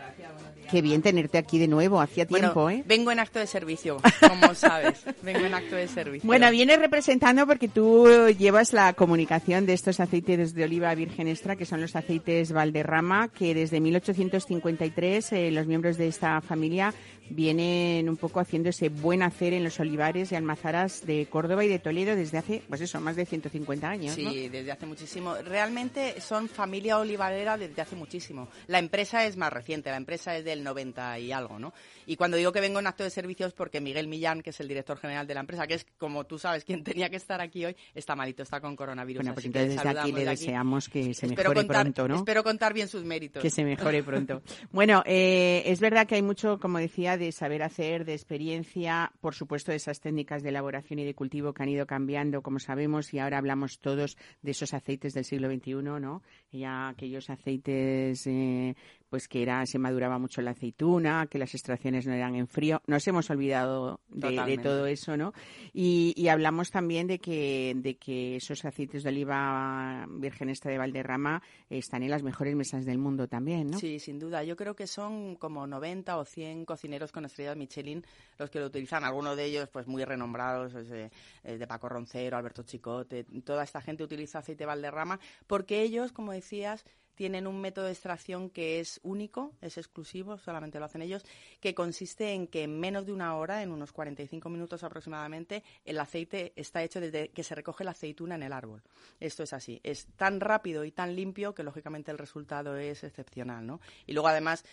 Qué bien tenerte aquí de nuevo, hacía tiempo, ¿eh? Vengo en acto de servicio, como sabes. Vengo en acto de servicio. Bueno, vienes representando porque tú llevas la comunicación de estos aceites de oliva virgen extra, que son los aceites Valderrama, que desde 1853 eh, los miembros de esta familia vienen un poco haciendo ese buen hacer en los olivares y almazaras de Córdoba y de Toledo desde hace, pues eso, más de 150 años. Sí, desde hace muchísimo. Realmente son familia olivarera desde hace muchísimo. La empresa es más reciente, la empresa es del 90 y algo, ¿no? Y cuando digo que vengo en acto de servicios porque Miguel Millán, que es el director general de la empresa, que es, como tú sabes, quien tenía que estar aquí hoy, está malito, está con coronavirus. Bueno, pues entonces desde aquí le deseamos que se mejore pronto, ¿no? Espero contar bien sus méritos. Que se mejore pronto. bueno, eh, es verdad que hay mucho, como decía, de saber hacer, de experiencia, por supuesto, de esas técnicas de elaboración y de cultivo que han ido cambiando, como sabemos, y ahora hablamos todos de esos aceites del siglo XXI, ¿no? Ya aquellos aceites eh, pues que era se maduraba mucho la aceituna, que las extracciones no eran en frío. Nos hemos olvidado de, todo eso, ¿no? Y, hablamos también de que, de que esos aceites de oliva virgen esta de Valderrama están en las mejores mesas del mundo también, ¿no? Sí, sin duda. Yo creo que son como 90 o 100 cocineros con estrellas Michelin los que lo utilizan. Algunos de ellos, pues muy renombrados, de, eh, de Paco Roncero, Alberto Chicote. Toda esta gente utiliza aceite Valderrama porque ellos, como decías, tienen un método de extracción que es único, es exclusivo, solamente lo hacen ellos, que consiste en que en menos de una hora, en unos 45 minutos aproximadamente, el aceite está hecho desde que se recoge la aceituna en el árbol. Esto es así, es tan rápido y tan limpio que lógicamente el resultado es excepcional, ¿no? Y luego además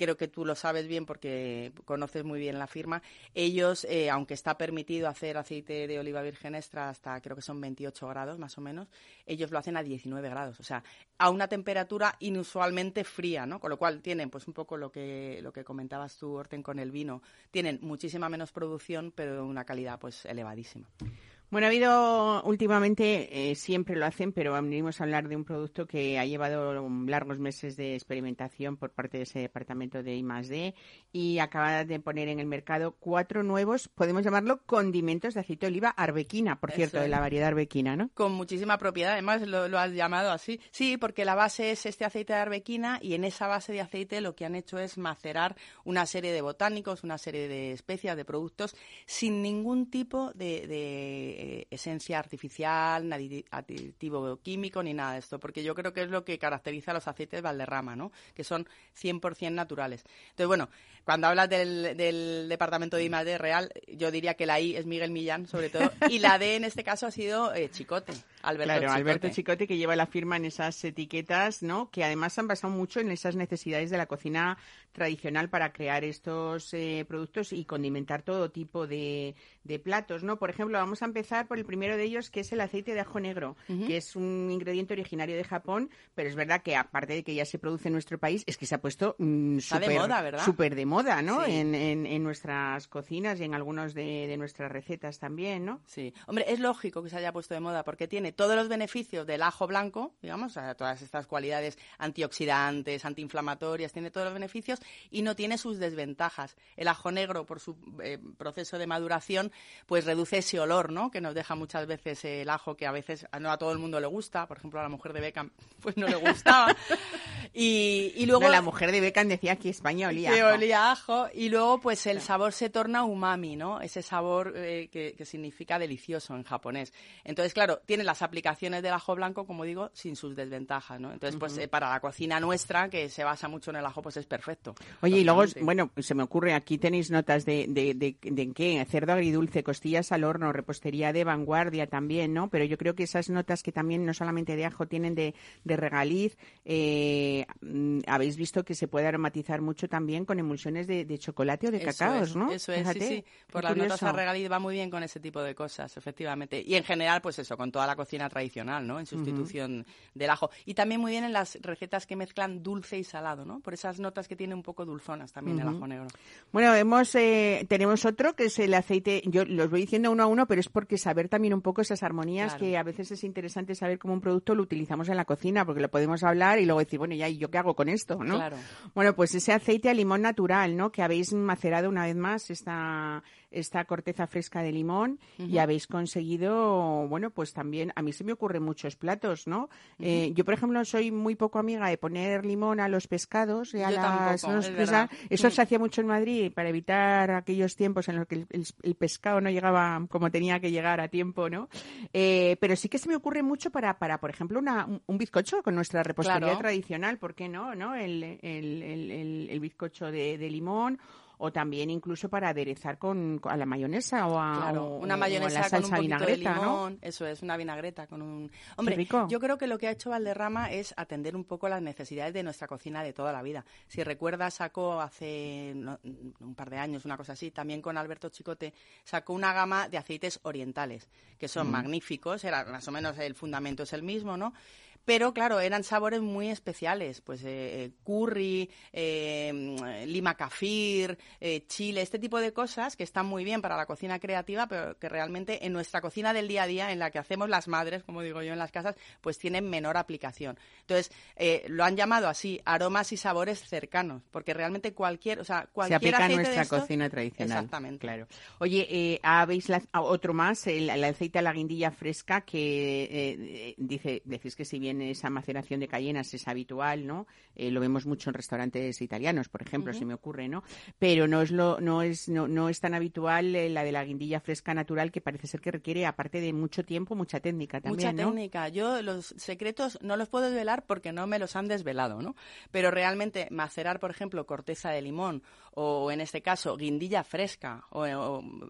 creo que tú lo sabes bien porque conoces muy bien la firma. Ellos, eh, aunque está permitido hacer aceite de oliva virgen extra hasta creo que son 28 grados más o menos, ellos lo hacen a 19 grados, o sea, a una temperatura inusualmente fría, ¿no? Con lo cual tienen pues un poco lo que lo que comentabas tú, Orten, con el vino, tienen muchísima menos producción, pero una calidad pues elevadísima. Bueno, ha habido últimamente, eh, siempre lo hacen, pero venimos a hablar de un producto que ha llevado largos meses de experimentación por parte de ese departamento de I+D y acaba de poner en el mercado cuatro nuevos, podemos llamarlo condimentos de aceite de oliva arbequina, por Eso cierto, de la variedad arbequina, ¿no? Con muchísima propiedad, además lo, lo has llamado así. Sí, porque la base es este aceite de arbequina y en esa base de aceite lo que han hecho es macerar una serie de botánicos, una serie de especias, de productos, sin ningún tipo de, de, eh, esencia artificial, aditivo químico ni nada de esto, porque yo creo que es lo que caracteriza a los aceites Valderrama, ¿no? Que son 100% naturales. Entonces, bueno, cuando hablas del, del departamento de I+D real, yo diría que la I es Miguel Millán, sobre todo, y la D en este caso ha sido eh, Chicote, Alberto claro, Chicote. Alberto Chicote que lleva la firma en esas etiquetas, ¿no? Que además han basado mucho en esas necesidades de la cocina tradicional para crear estos eh, productos y condimentar todo tipo de, de platos, ¿no? Por ejemplo, vamos a empezar por el primero de ellos, que es el aceite de ajo negro, que es un ingrediente originario de Japón, pero es verdad que aparte de que ya se produce en nuestro país, es que se ha puesto mm, de súper súper de moda, ¿no? Sí. En, en, en nuestras cocinas y en algunos de, de nuestras recetas también, ¿no? Sí, hombre, es lógico que se haya puesto de moda porque tiene todos los beneficios del ajo blanco, digamos, o sea, todas estas cualidades antioxidantes, antiinflamatorias, tiene todos los beneficios y no tiene sus desventajas. El ajo negro, por su eh, proceso de maduración, pues reduce ese olor, ¿no? Que nos deja muchas veces el ajo que a veces no a todo el mundo le gusta, por ejemplo, a la mujer de Beckham, pues no le gustaba. y, y luego No, la mujer de Beckham decía que España olía. que ajo. olía ajo y luego pues el sabor se torna umami, ¿no? Ese sabor eh, que, que significa delicioso en japonés. Entonces, claro, tiene las aplicaciones del ajo blanco, como digo, sin sus desventajas, ¿no? Entonces, pues eh, para la cocina nuestra, que se basa mucho en el ajo, pues es perfecto. Oye, y luego, bueno, se me ocurre, aquí tenéis notas de, de, de, de en qué, cerdo agridulce, costillas al horno, repostería de vanguardia también, ¿no? Pero yo creo que esas notas que también no solamente de ajo tienen de, de regaliz, eh, mm, habéis visto que se puede aromatizar mucho también con emulsiones de, de chocolate o de Eso cacaos, es, ¿no? Eso es, Fíjate, sí, sí. Por las notas a regaliz va muy bien con ese tipo de cosas, efectivamente. Y en general, pues eso, con toda la cocina tradicional, ¿no? En sustitución del ajo. Y también muy bien en las recetas que mezclan dulce y salado, ¿no? Por esas notas que tiene un poco dulzonas también el ajo negro. Bueno, hemos, eh, tenemos otro que es el aceite, yo los voy diciendo uno a uno, pero es porque saber también un poco esas armonías Claro. que a veces es interesante saber cómo un producto lo utilizamos en la cocina, porque lo podemos hablar y luego decir, bueno, ya, ¿y yo qué hago con esto? ¿no? Claro. Bueno, pues ese aceite a limón natural, ¿no? Que habéis macerado una vez más esta, esta corteza fresca de limón y habéis conseguido, bueno, pues también, a mí se me ocurren muchos platos, ¿no? Eh, yo, por ejemplo, soy muy poco amiga de poner limón a los pescados a las tampoco, es. Eso Mm. se hacía mucho en Madrid para evitar aquellos tiempos en los que el, el- el pescado no llegaba como tenía que llegar a tiempo, ¿no? Eh, pero sí que se me ocurre mucho para, para por ejemplo, una, un, un bizcocho con nuestra repostería Claro. tradicional, ¿por qué no? ¿no? El, el, el, el- el bizcocho de, de limón o también incluso para aderezar con, con- a la mayonesa o a, Claro, o- una o a mayonesa la con un salsa poquito de vinagreta, ¿no? limón, eso es, una vinagreta con un... Hombre, rico. yo creo que lo que ha hecho Valderrama es atender un poco las necesidades de nuestra cocina de toda la vida. Si recuerdas, sacó hace un par de años, una cosa así, también con Alberto Chicote, sacó una gama de aceites orientales, que son magníficos, era más o menos el fundamento es el mismo, ¿no? Pero claro, eran sabores muy especiales, pues eh, eh, curry, eh, lima kafir, eh, chile, este tipo de cosas que están muy bien para la cocina creativa, pero que realmente en nuestra cocina del día a día, en la que hacemos las madres, como digo yo en las casas, pues tienen menor aplicación. Entonces, eh, lo han llamado así, aromas y sabores cercanos, porque realmente cualquier, o sea, Se cualquier aplica a aceite de nuestra cocina tradicional. Exactamente. Claro. Oye, eh, habéis la- ah, otro más, el, el aceite a la guindilla fresca, que dice, decís que si bien esa maceración de cayenas es habitual, ¿no? Eh, lo vemos mucho en restaurantes italianos, por ejemplo, se me ocurre, ¿no? Pero no es lo, no es, no, no es tan habitual eh, la de la guindilla fresca natural, que parece ser que requiere, aparte de mucho tiempo, mucha técnica también, Mucha ¿no? técnica. Yo los secretos no los puedo desvelar porque no me los han desvelado, ¿no? Pero realmente macerar, por ejemplo, corteza de limón o en este caso guindilla fresca o,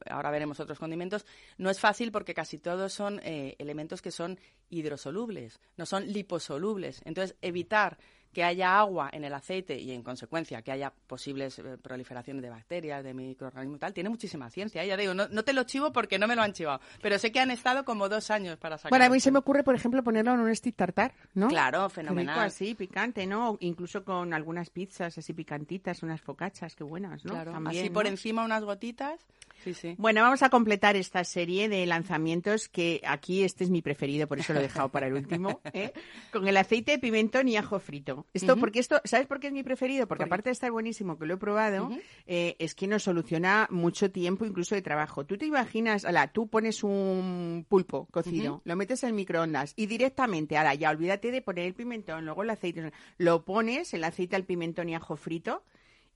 ahora veremos otros condimentos, no es fácil porque casi todos son eh, elementos que son hidrosolubles, no son liposolubles. Entonces, evitar que haya agua en el aceite y en consecuencia que haya posibles eh, proliferaciones de bacterias, de microorganismos y tal, tiene muchísima ciencia. ¿eh? Ya digo, no, no te lo chivo porque no me lo han chivado, pero sé que han estado como dos años para sacar. Bueno, a mí esto. se me ocurre, por ejemplo, ponerlo en un stick tartar, ¿no? Claro, fenomenal. rico así, picante, ¿no? Incluso con algunas pizzas así picantitas, unas focachas, qué buenas, ¿no? Claro, También, así por encima unas gotitas. Sí, sí. Bueno, vamos a completar esta serie de lanzamientos que aquí este es mi preferido, por eso lo he dejado para el último, ¿eh? con el aceite de pimentón y ajo frito. Esto, porque esto, ¿sabes por qué es mi preferido? Porque aparte de estar buenísimo, que lo he probado, eh, es que nos soluciona mucho tiempo, incluso de trabajo. Tú te imaginas, ala, tú pones un pulpo cocido, lo metes en el microondas y directamente, ala, ya olvídate de poner el pimentón, luego el aceite, lo pones, el aceite al pimentón y ajo frito.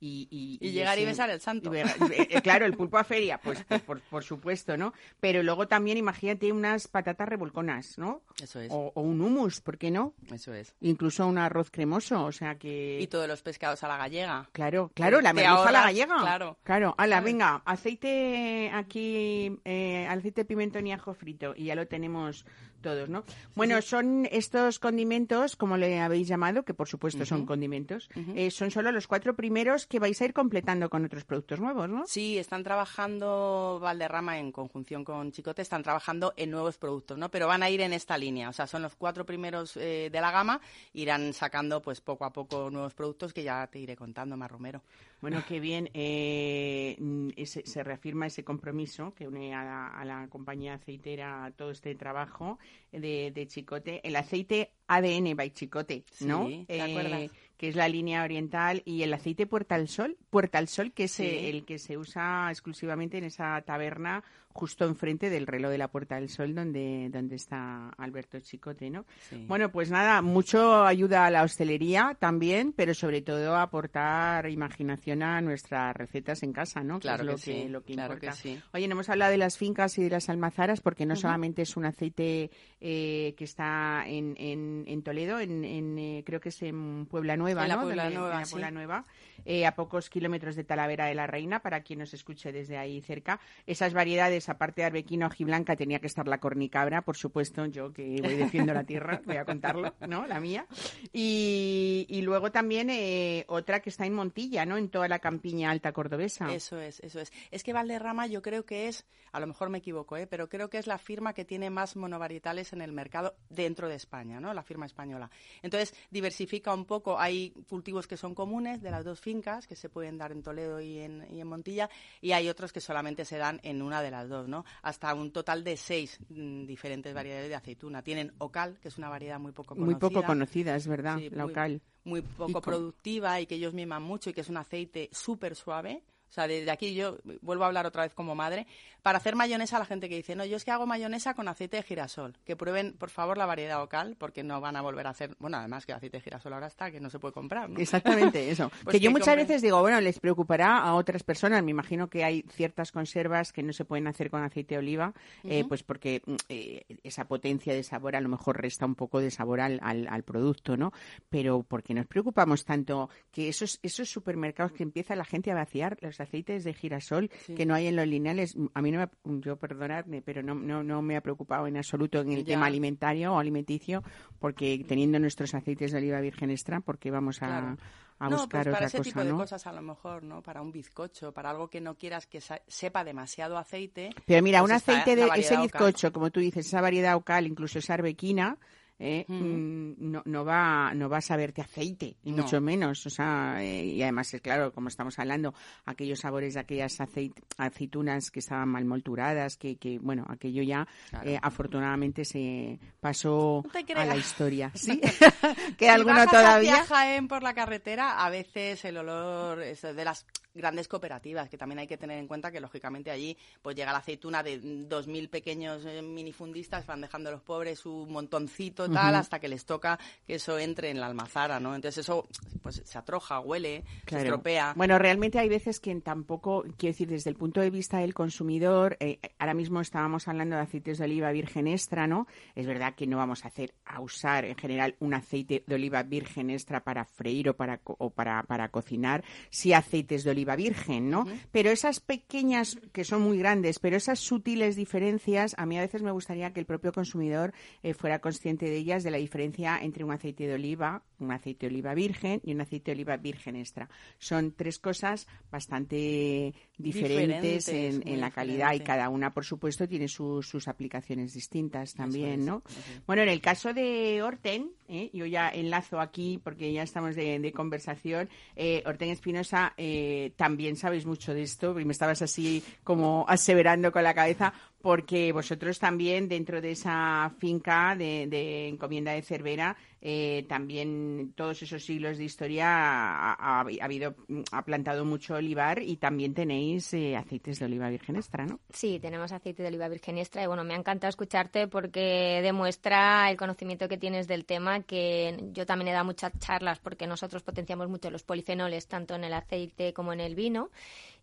Y, y, Y llegar y besar el santo. y eh, claro, el pulpo a feria, pues por, por- por supuesto, ¿no? Pero luego también imagínate unas patatas revolconas, ¿no? Eso es. O, o un hummus, ¿por qué no? Eso es. Incluso un arroz cremoso, o sea que... Y todos los pescados a la gallega. Claro, claro, la merluza a la gallega. claro. Claro, ala, venga, aceite aquí, eh, aceite de pimentón y ajo frito, y ya lo tenemos todos, ¿no? Bueno, son estos condimentos, como le habéis llamado, que por supuesto son condimentos, eh, son solo los cuatro primeros que vais a ir completando con otros productos nuevos, ¿no? Sí, están trabajando Valderrama en conjunción con Chicote, están trabajando en nuevos productos, ¿no? Pero van a ir en esta línea, o sea, son los cuatro primeros eh, de la gama, irán sacando pues poco a poco nuevos productos que ya te iré contando, más Romero. Bueno, qué bien. eh, ese- se reafirma ese compromiso que une a la, a la compañía aceitera a todo este trabajo de, de Chicote. El aceite ADN by Chicote, ¿no? Sí, ¿te acuerdas? que es la línea oriental y el aceite Puerta al Sol, Puerta al Sol, que es Sí. eh, el que se usa exclusivamente en esa taberna justo enfrente del reloj de la Puerta del Sol donde, donde está Alberto Chicote, ¿no? Sí. Bueno, pues nada, mucho ayuda a la hostelería también, pero sobre todo a aportar imaginación a nuestras recetas en casa, ¿no? Claro es lo que sí, lo que claro importa. que sí. Oye, no hemos hablado de las fincas y de las almazaras porque no solamente es un aceite eh, que está en, en, en Toledo, en, en, eh, creo que es en Puebla Nueva, En la ¿no? Puebla Nueva, en la. Puebla Nueva, eh, a pocos kilómetros de Talavera de la Reina, para quien nos escuche desde ahí cerca. Esas variedades, aparte de arbequino, blanca, tenía que estar la cornicabra, por supuesto, yo que voy defiendo la tierra, voy a contarlo, ¿no? La mía. Y, y luego también eh, otra que está en Montilla, ¿no? En toda la campiña alta cordobesa. Eso es, eso es. Es que Valderrama yo creo que es, a lo mejor me equivoco, ¿eh? pero creo que es la firma que tiene más monovarietales en el mercado dentro de España, ¿no? La firma española. Entonces, diversifica un poco. Hay cultivos que son comunes de las dos fincas, que se pueden dar en Toledo y en, y en Montilla, y hay otros que solamente se dan en una de las dos, ¿no? Hasta un total de seis mm, diferentes variedades de aceituna. Tienen Ocal, que es una variedad muy poco conocida. Muy poco conocida, es verdad, Sí, la muy- local. muy poco productiva y que ellos miman mucho y que es un aceite súper suave. O sea, desde aquí yo vuelvo a hablar otra vez como madre. Para hacer mayonesa, la gente que dice, no, yo es que hago mayonesa con aceite de girasol. Que prueben, por favor, la variedad local, porque no van a volver a hacer. Bueno, además que el aceite de girasol ahora está, que no se puede comprar. ¿no? Exactamente, eso. Pues que yo muchas compren. veces digo, bueno, les preocupará a otras personas. Me imagino que hay ciertas conservas que no se pueden hacer con aceite de oliva, eh, pues porque eh, esa potencia de sabor a lo mejor resta un poco de sabor al, al, al producto, ¿no? Pero ¿por qué nos preocupamos tanto que esos, esos supermercados que empieza la gente a vaciar los aceites de girasol Sí. que no hay en los lineales? A mí no me, yo perdonadme, pero no, no, no me ha preocupado en absoluto en el Ya. tema alimentario o alimenticio, porque teniendo nuestros aceites de oliva virgen extra, porque vamos a, Claro. a no, buscar pues para otra ese cosa, tipo de ¿no? cosas a lo mejor, ¿no? Para un bizcocho, para algo que no quieras que sepa demasiado aceite. Pero mira, pues un aceite de ese bizcocho, como tú dices, esa variedad ocal, incluso esa arbequina, eh, mm, no, no va no va a saberte aceite, No. mucho menos. O sea, eh, y además, es claro, como estamos hablando, aquellos sabores de aquellas aceit- aceitunas que estaban mal molturadas, que, que bueno, aquello ya Claro. eh, afortunadamente se pasó No a la historia. ¿Sí? ¿Queda alguno todavía? hacia Jaén por la carretera, a veces el olor es de las grandes cooperativas, que también hay que tener en cuenta que lógicamente allí pues llega la aceituna de 2.000 pequeños eh, minifundistas, van dejando los pobres su montoncito tal Ujú. hasta que les toca que eso entre en la almazara, ¿no? Entonces eso pues se atroja, huele, se estropea. Bueno, realmente hay veces que tampoco, quiero decir, desde el punto de vista del consumidor, eh, ahora mismo estábamos hablando de aceites de oliva virgen extra, ¿no? Es verdad que no vamos a hacer, a usar en general un aceite de oliva virgen extra para freír o para, o para, para cocinar, sí aceites de oliva virgen, ¿no? Pero esas pequeñas, que son muy grandes, pero esas sutiles diferencias, a mí a veces me gustaría que el propio consumidor eh, fuera consciente de ellas, de la diferencia entre un aceite de oliva, un aceite de oliva virgen y un aceite de oliva virgen extra. Son tres cosas bastante diferentes, Diferentes, en, la calidad y cada una, por supuesto, tiene sus- sus aplicaciones distintas también, es, ¿no? Bueno, en el caso de Horten, ¿eh? yo ya enlazo aquí porque ya estamos de, de conversación. Eh, Espinosa, eh, también sabéis mucho de esto, y me estabas así como aseverando con la cabeza, porque vosotros también dentro de esa finca de, encomienda de Cervera, eh, también todos esos siglos de historia ha habido, ha plantado mucho olivar y también tenéis eh, aceites de oliva virgen extra, ¿no? Sí, tenemos aceite de oliva virgen extra y bueno, me ha encantado escucharte porque demuestra el conocimiento que tienes del tema, que yo también he dado muchas charlas porque nosotros potenciamos mucho los polifenoles tanto en el aceite como en el vino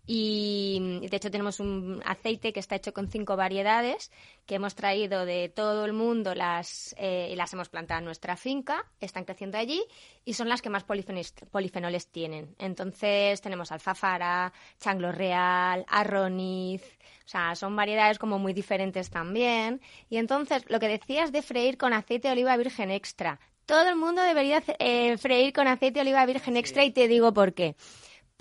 y de hecho tenemos un aceite que está hecho con cinco variedades que hemos traído de todo el mundo las eh, y las hemos plantado en nuestra finca, están creciendo allí y son las que más polifenoles, tienen. Entonces tenemos alfafara, changlo real, arroniz, o sea, son variedades como muy diferentes también. Y entonces lo que decías de freír con aceite de oliva virgen extra, todo el mundo debería eh, freír con aceite de oliva virgen extra y te digo por qué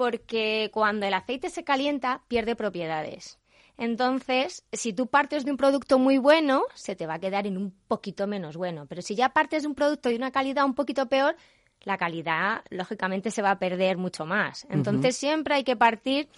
porque cuando el aceite se calienta pierde propiedades. Entonces, si tú partes de un producto muy bueno, se te va a quedar en un poquito menos bueno. Pero si ya partes de un producto de una calidad un poquito peor, la calidad, lógicamente, se va a perder mucho más. Entonces, siempre hay que partir,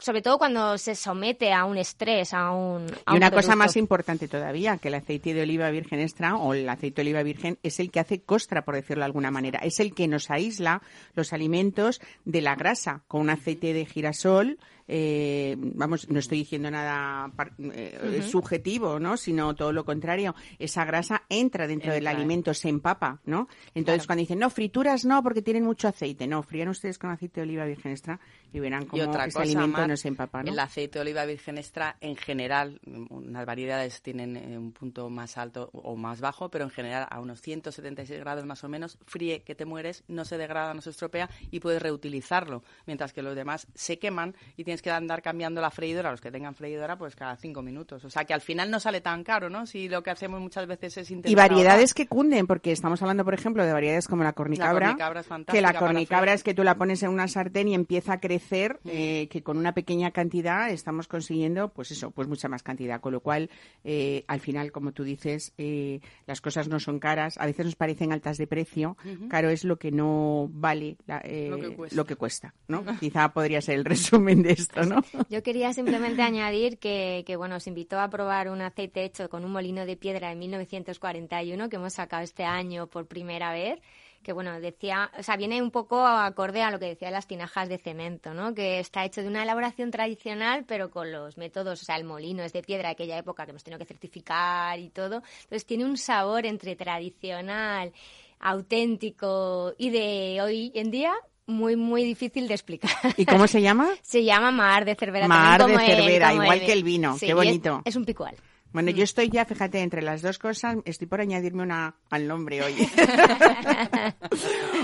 sobre todo cuando se somete a un estrés, a un. a Y un una cosa más importante todavía, que el aceite de oliva virgen extra o el aceite de oliva virgen es el que hace costra, por decirlo de alguna manera. Es el que nos aísla los alimentos de la grasa. Con un aceite de girasol, eh, vamos, no estoy diciendo nada par- eh, subjetivo, ¿no? Sino todo lo contrario. Esa grasa entra dentro del alimento, se empapa, ¿no? Entonces, Claro. cuando dicen, no, frituras no, porque tienen mucho aceite. No, frían ustedes con aceite de oliva virgen extra y verán Y cómo otra ese cosa, alimento Mar, no se empapa, ¿no? El aceite de oliva virgen extra, en general, unas variedades tienen eh, un punto más alto o más bajo, pero en general a unos 176 grados más o menos, fríe que te mueres, no se degrada, no se estropea y puedes reutilizarlo. Mientras que los demás se queman y tienes que andar cambiando la freidora, los que tengan freidora, pues cada cinco minutos. O sea que al final no sale tan caro, ¿no? Si lo que hacemos muchas veces es intentar Y variedades ahorrar. que cunden, porque estamos hablando, por ejemplo, de variedades como la cornicabra, cornicabra es que la fantástica cornicabra es que tú la pones en una sartén y empieza a crecer, eh, que con una pequeña cantidad estamos consiguiendo, pues eso, pues mucha más cantidad. Con lo cual, eh, al final, como tú dices, eh, las cosas no son caras, a veces nos parecen altas de precio, caro es lo que no vale la- eh, Lo que lo que cuesta, ¿no? Quizá podría ser el resumen de esto, ¿no? Yo quería simplemente añadir que, que, bueno, os invitó a probar un aceite hecho con un molino de piedra de 1941 que hemos sacado este año por primera vez. Que bueno, decía, o sea, viene un poco acorde a lo que decía las tinajas de cemento, ¿no? Que está hecho de una elaboración tradicional, pero con los métodos, o sea, el molino es de piedra de aquella época que hemos tenido que certificar y todo. Entonces tiene un sabor entre tradicional, auténtico y de hoy en día muy, muy difícil de explicar. ¿Y cómo se llama? Se llama Mar de Cervera. Mar de Cervera, como igual que el vino. Sí, Qué es- bonito. Es, un picual. Bueno, yo estoy ya, fíjate, entre las dos cosas, estoy por añadirme una al nombre hoy.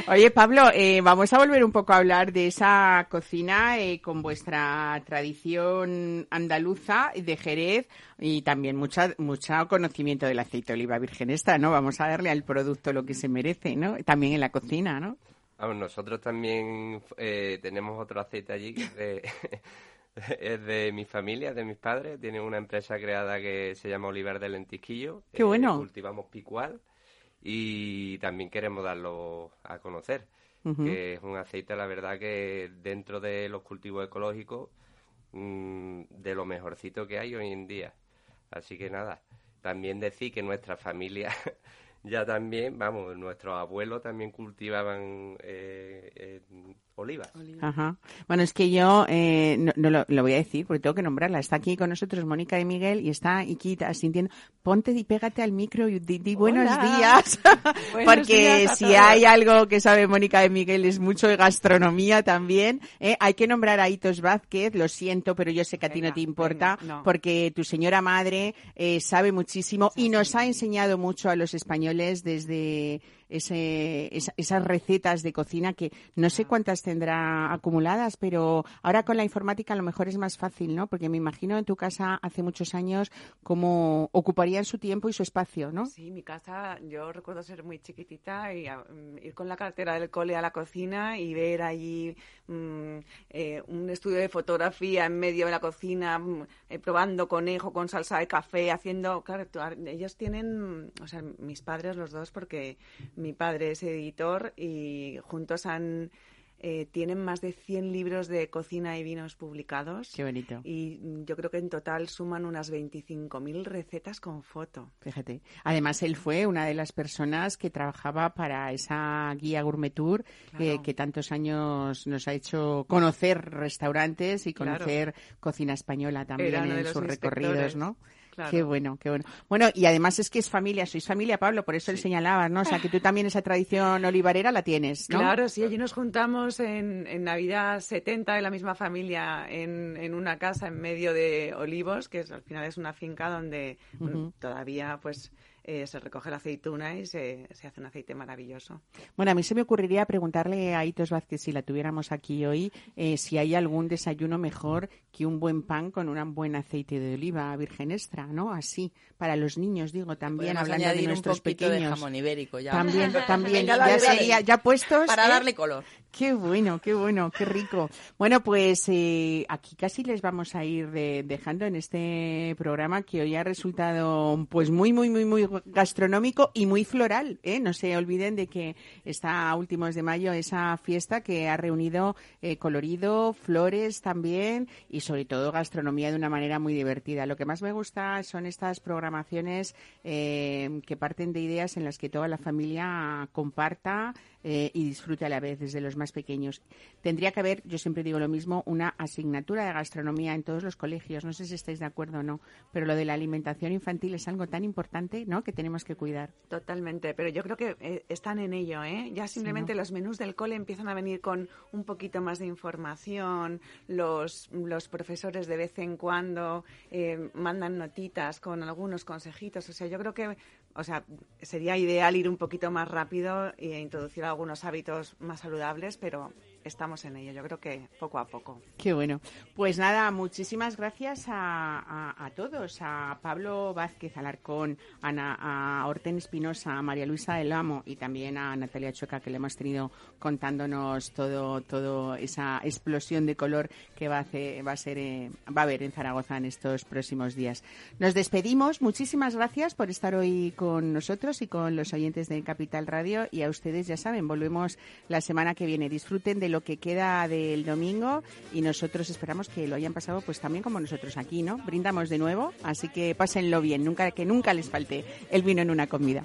Oye, Pablo, eh, vamos a volver un poco a hablar de esa cocina eh, con vuestra tradición andaluza de Jerez y también mucha, mucho conocimiento del aceite de oliva virgen extra, ¿no? Vamos a darle al producto lo que se merece, ¿no? También en la cocina, ¿no? Vamos, nosotros también eh, tenemos otro aceite allí que es de, es de mi familia, de mis padres. Tienen una empresa creada que se llama Olivar del Lentisquillo. Qué bueno. cultivamos picual y también queremos darlo a conocer. Que es un aceite, la verdad, que dentro de los cultivos ecológicos, mm, de lo mejorcito que hay hoy en día. Así que nada, también decir que nuestra familia ya también, vamos, nuestros abuelos también cultivaban eh, eh, olivas. Ajá. Bueno, es que yo eh, no, no lo, lo voy a decir porque tengo que nombrarla. Está aquí con nosotros Mónica de Miguel y está Iquita sintiendo. Ponte y pégate al micro y di, di buenos Hola. días. Buenos porque días si todos. hay algo que sabe Mónica de Miguel es mucho de gastronomía también. ¿eh? Hay que nombrar a Itos Vázquez, lo siento, pero yo sé que a ti no te importa venga, no. porque tu señora madre eh, sabe muchísimo y nos ha enseñado mucho a los españoles desde ese, esa- esas recetas de cocina que no sé cuántas tendrá acumuladas, pero ahora con la informática a lo mejor es más fácil, ¿no? Porque me imagino en tu casa hace muchos años cómo ocuparían su tiempo y su espacio, ¿no? Sí, mi casa, yo recuerdo ser muy chiquitita y ah, mm, ir con la cartera del cole a la cocina y ver allí mm, eh, un estudio de fotografía en medio de la cocina, mm, eh, probando conejo con salsa de café, haciendo, claro, tú- ar- ellos tienen, o sea, mis padres los dos, porque mi padre es editor y juntos han eh, tienen más de 100 libros de cocina y vinos publicados. Qué bonito. Y yo creo que en total suman unas 25.000 recetas con foto. Fíjate. Además, él fue una de las personas que trabajaba para esa guía Gourmet Tour eh, que tantos años nos ha hecho conocer restaurantes y Claro. conocer cocina española también en sus recorridos. ¿no? Claro. Qué bueno, qué bueno. Bueno, y además es que es familia, sois familia, Pablo, por eso le señalabas, ¿no? O sea, que tú también esa tradición olivarera la tienes, ¿no? Claro, sí, allí nos juntamos en, en Navidad 70 de la misma familia en, en una casa en medio de olivos, que es, al final es una finca donde bueno, todavía pues eh, se recoge la aceituna y se, se hace un aceite maravilloso. Bueno, a mí se me ocurriría preguntarle a Itos Vázquez, si la tuviéramos aquí hoy, eh, si hay algún desayuno mejor que un buen pan con un buen aceite de oliva virgen extra, ¿no? Así, para los niños, digo, también hablando de añadir un nuestros poquito de pequeños. jamón ibérico ya. También, también, ya sería, puestos. Para ¿eh? darle color. Qué bueno, qué bueno, qué rico. Bueno, pues eh, aquí casi les vamos a ir de- dejando en este programa que hoy ha resultado pues muy, muy, muy, muy gastronómico y muy floral. ¿eh? No se olviden de que está a últimos de mayo esa fiesta que ha reunido eh, colorido, flores también y sobre todo gastronomía de una manera muy divertida. Lo que más me gusta son estas programaciones eh, que parten de ideas en las que toda la familia comparta eh, y disfrute a la vez desde los más pequeños. Tendría que haber, yo siempre digo lo mismo, una asignatura de gastronomía en todos los colegios. No sé si estáis de acuerdo o no, pero lo de la alimentación infantil es algo tan importante, ¿no? Que tenemos que cuidar. Totalmente, pero yo creo que eh, están en ello, ¿eh? Ya simplemente los menús del cole empiezan a venir con un poquito más de información, los, los profesores de vez en cuando eh, mandan notitas con algunos consejitos, o sea, yo creo que, o sea, sería ideal ir un poquito más rápido e introducir algunos hábitos más saludables, pero estamos en ello, yo creo que poco a poco. Qué bueno. Pues nada, muchísimas gracias a, a- todos, a Pablo Vázquez Alarcón, a, a Horten Espinosa, a María Luisa del Amo y también a Natalia Chueca, que le hemos tenido contándonos todo, todo esa explosión de color que va a, hacer- va a ser, eh, va a haber en Zaragoza en estos próximos días. Nos despedimos. Muchísimas gracias por estar hoy con nosotros y con los oyentes de Capital Radio y a ustedes ya saben, volvemos la semana que viene. Disfruten de lo que queda del domingo y nosotros esperamos que lo hayan pasado pues también como nosotros aquí, ¿no? Brindamos de nuevo, así que pásenlo bien, nunca que nunca les falte el vino en una comida.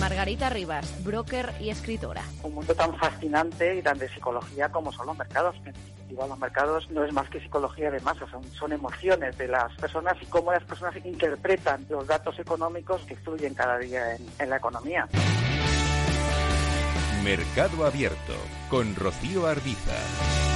Margarita Rivas, broker y escritora. un mundo tan fascinante y tan de psicología como son los mercados. definitiva los mercados no es más que psicología de masas, son, son emociones de las personas y cómo las personas interpretan los datos económicos que fluyen cada día en, en la economía. Mercado Abierto con Rocío Arbiza.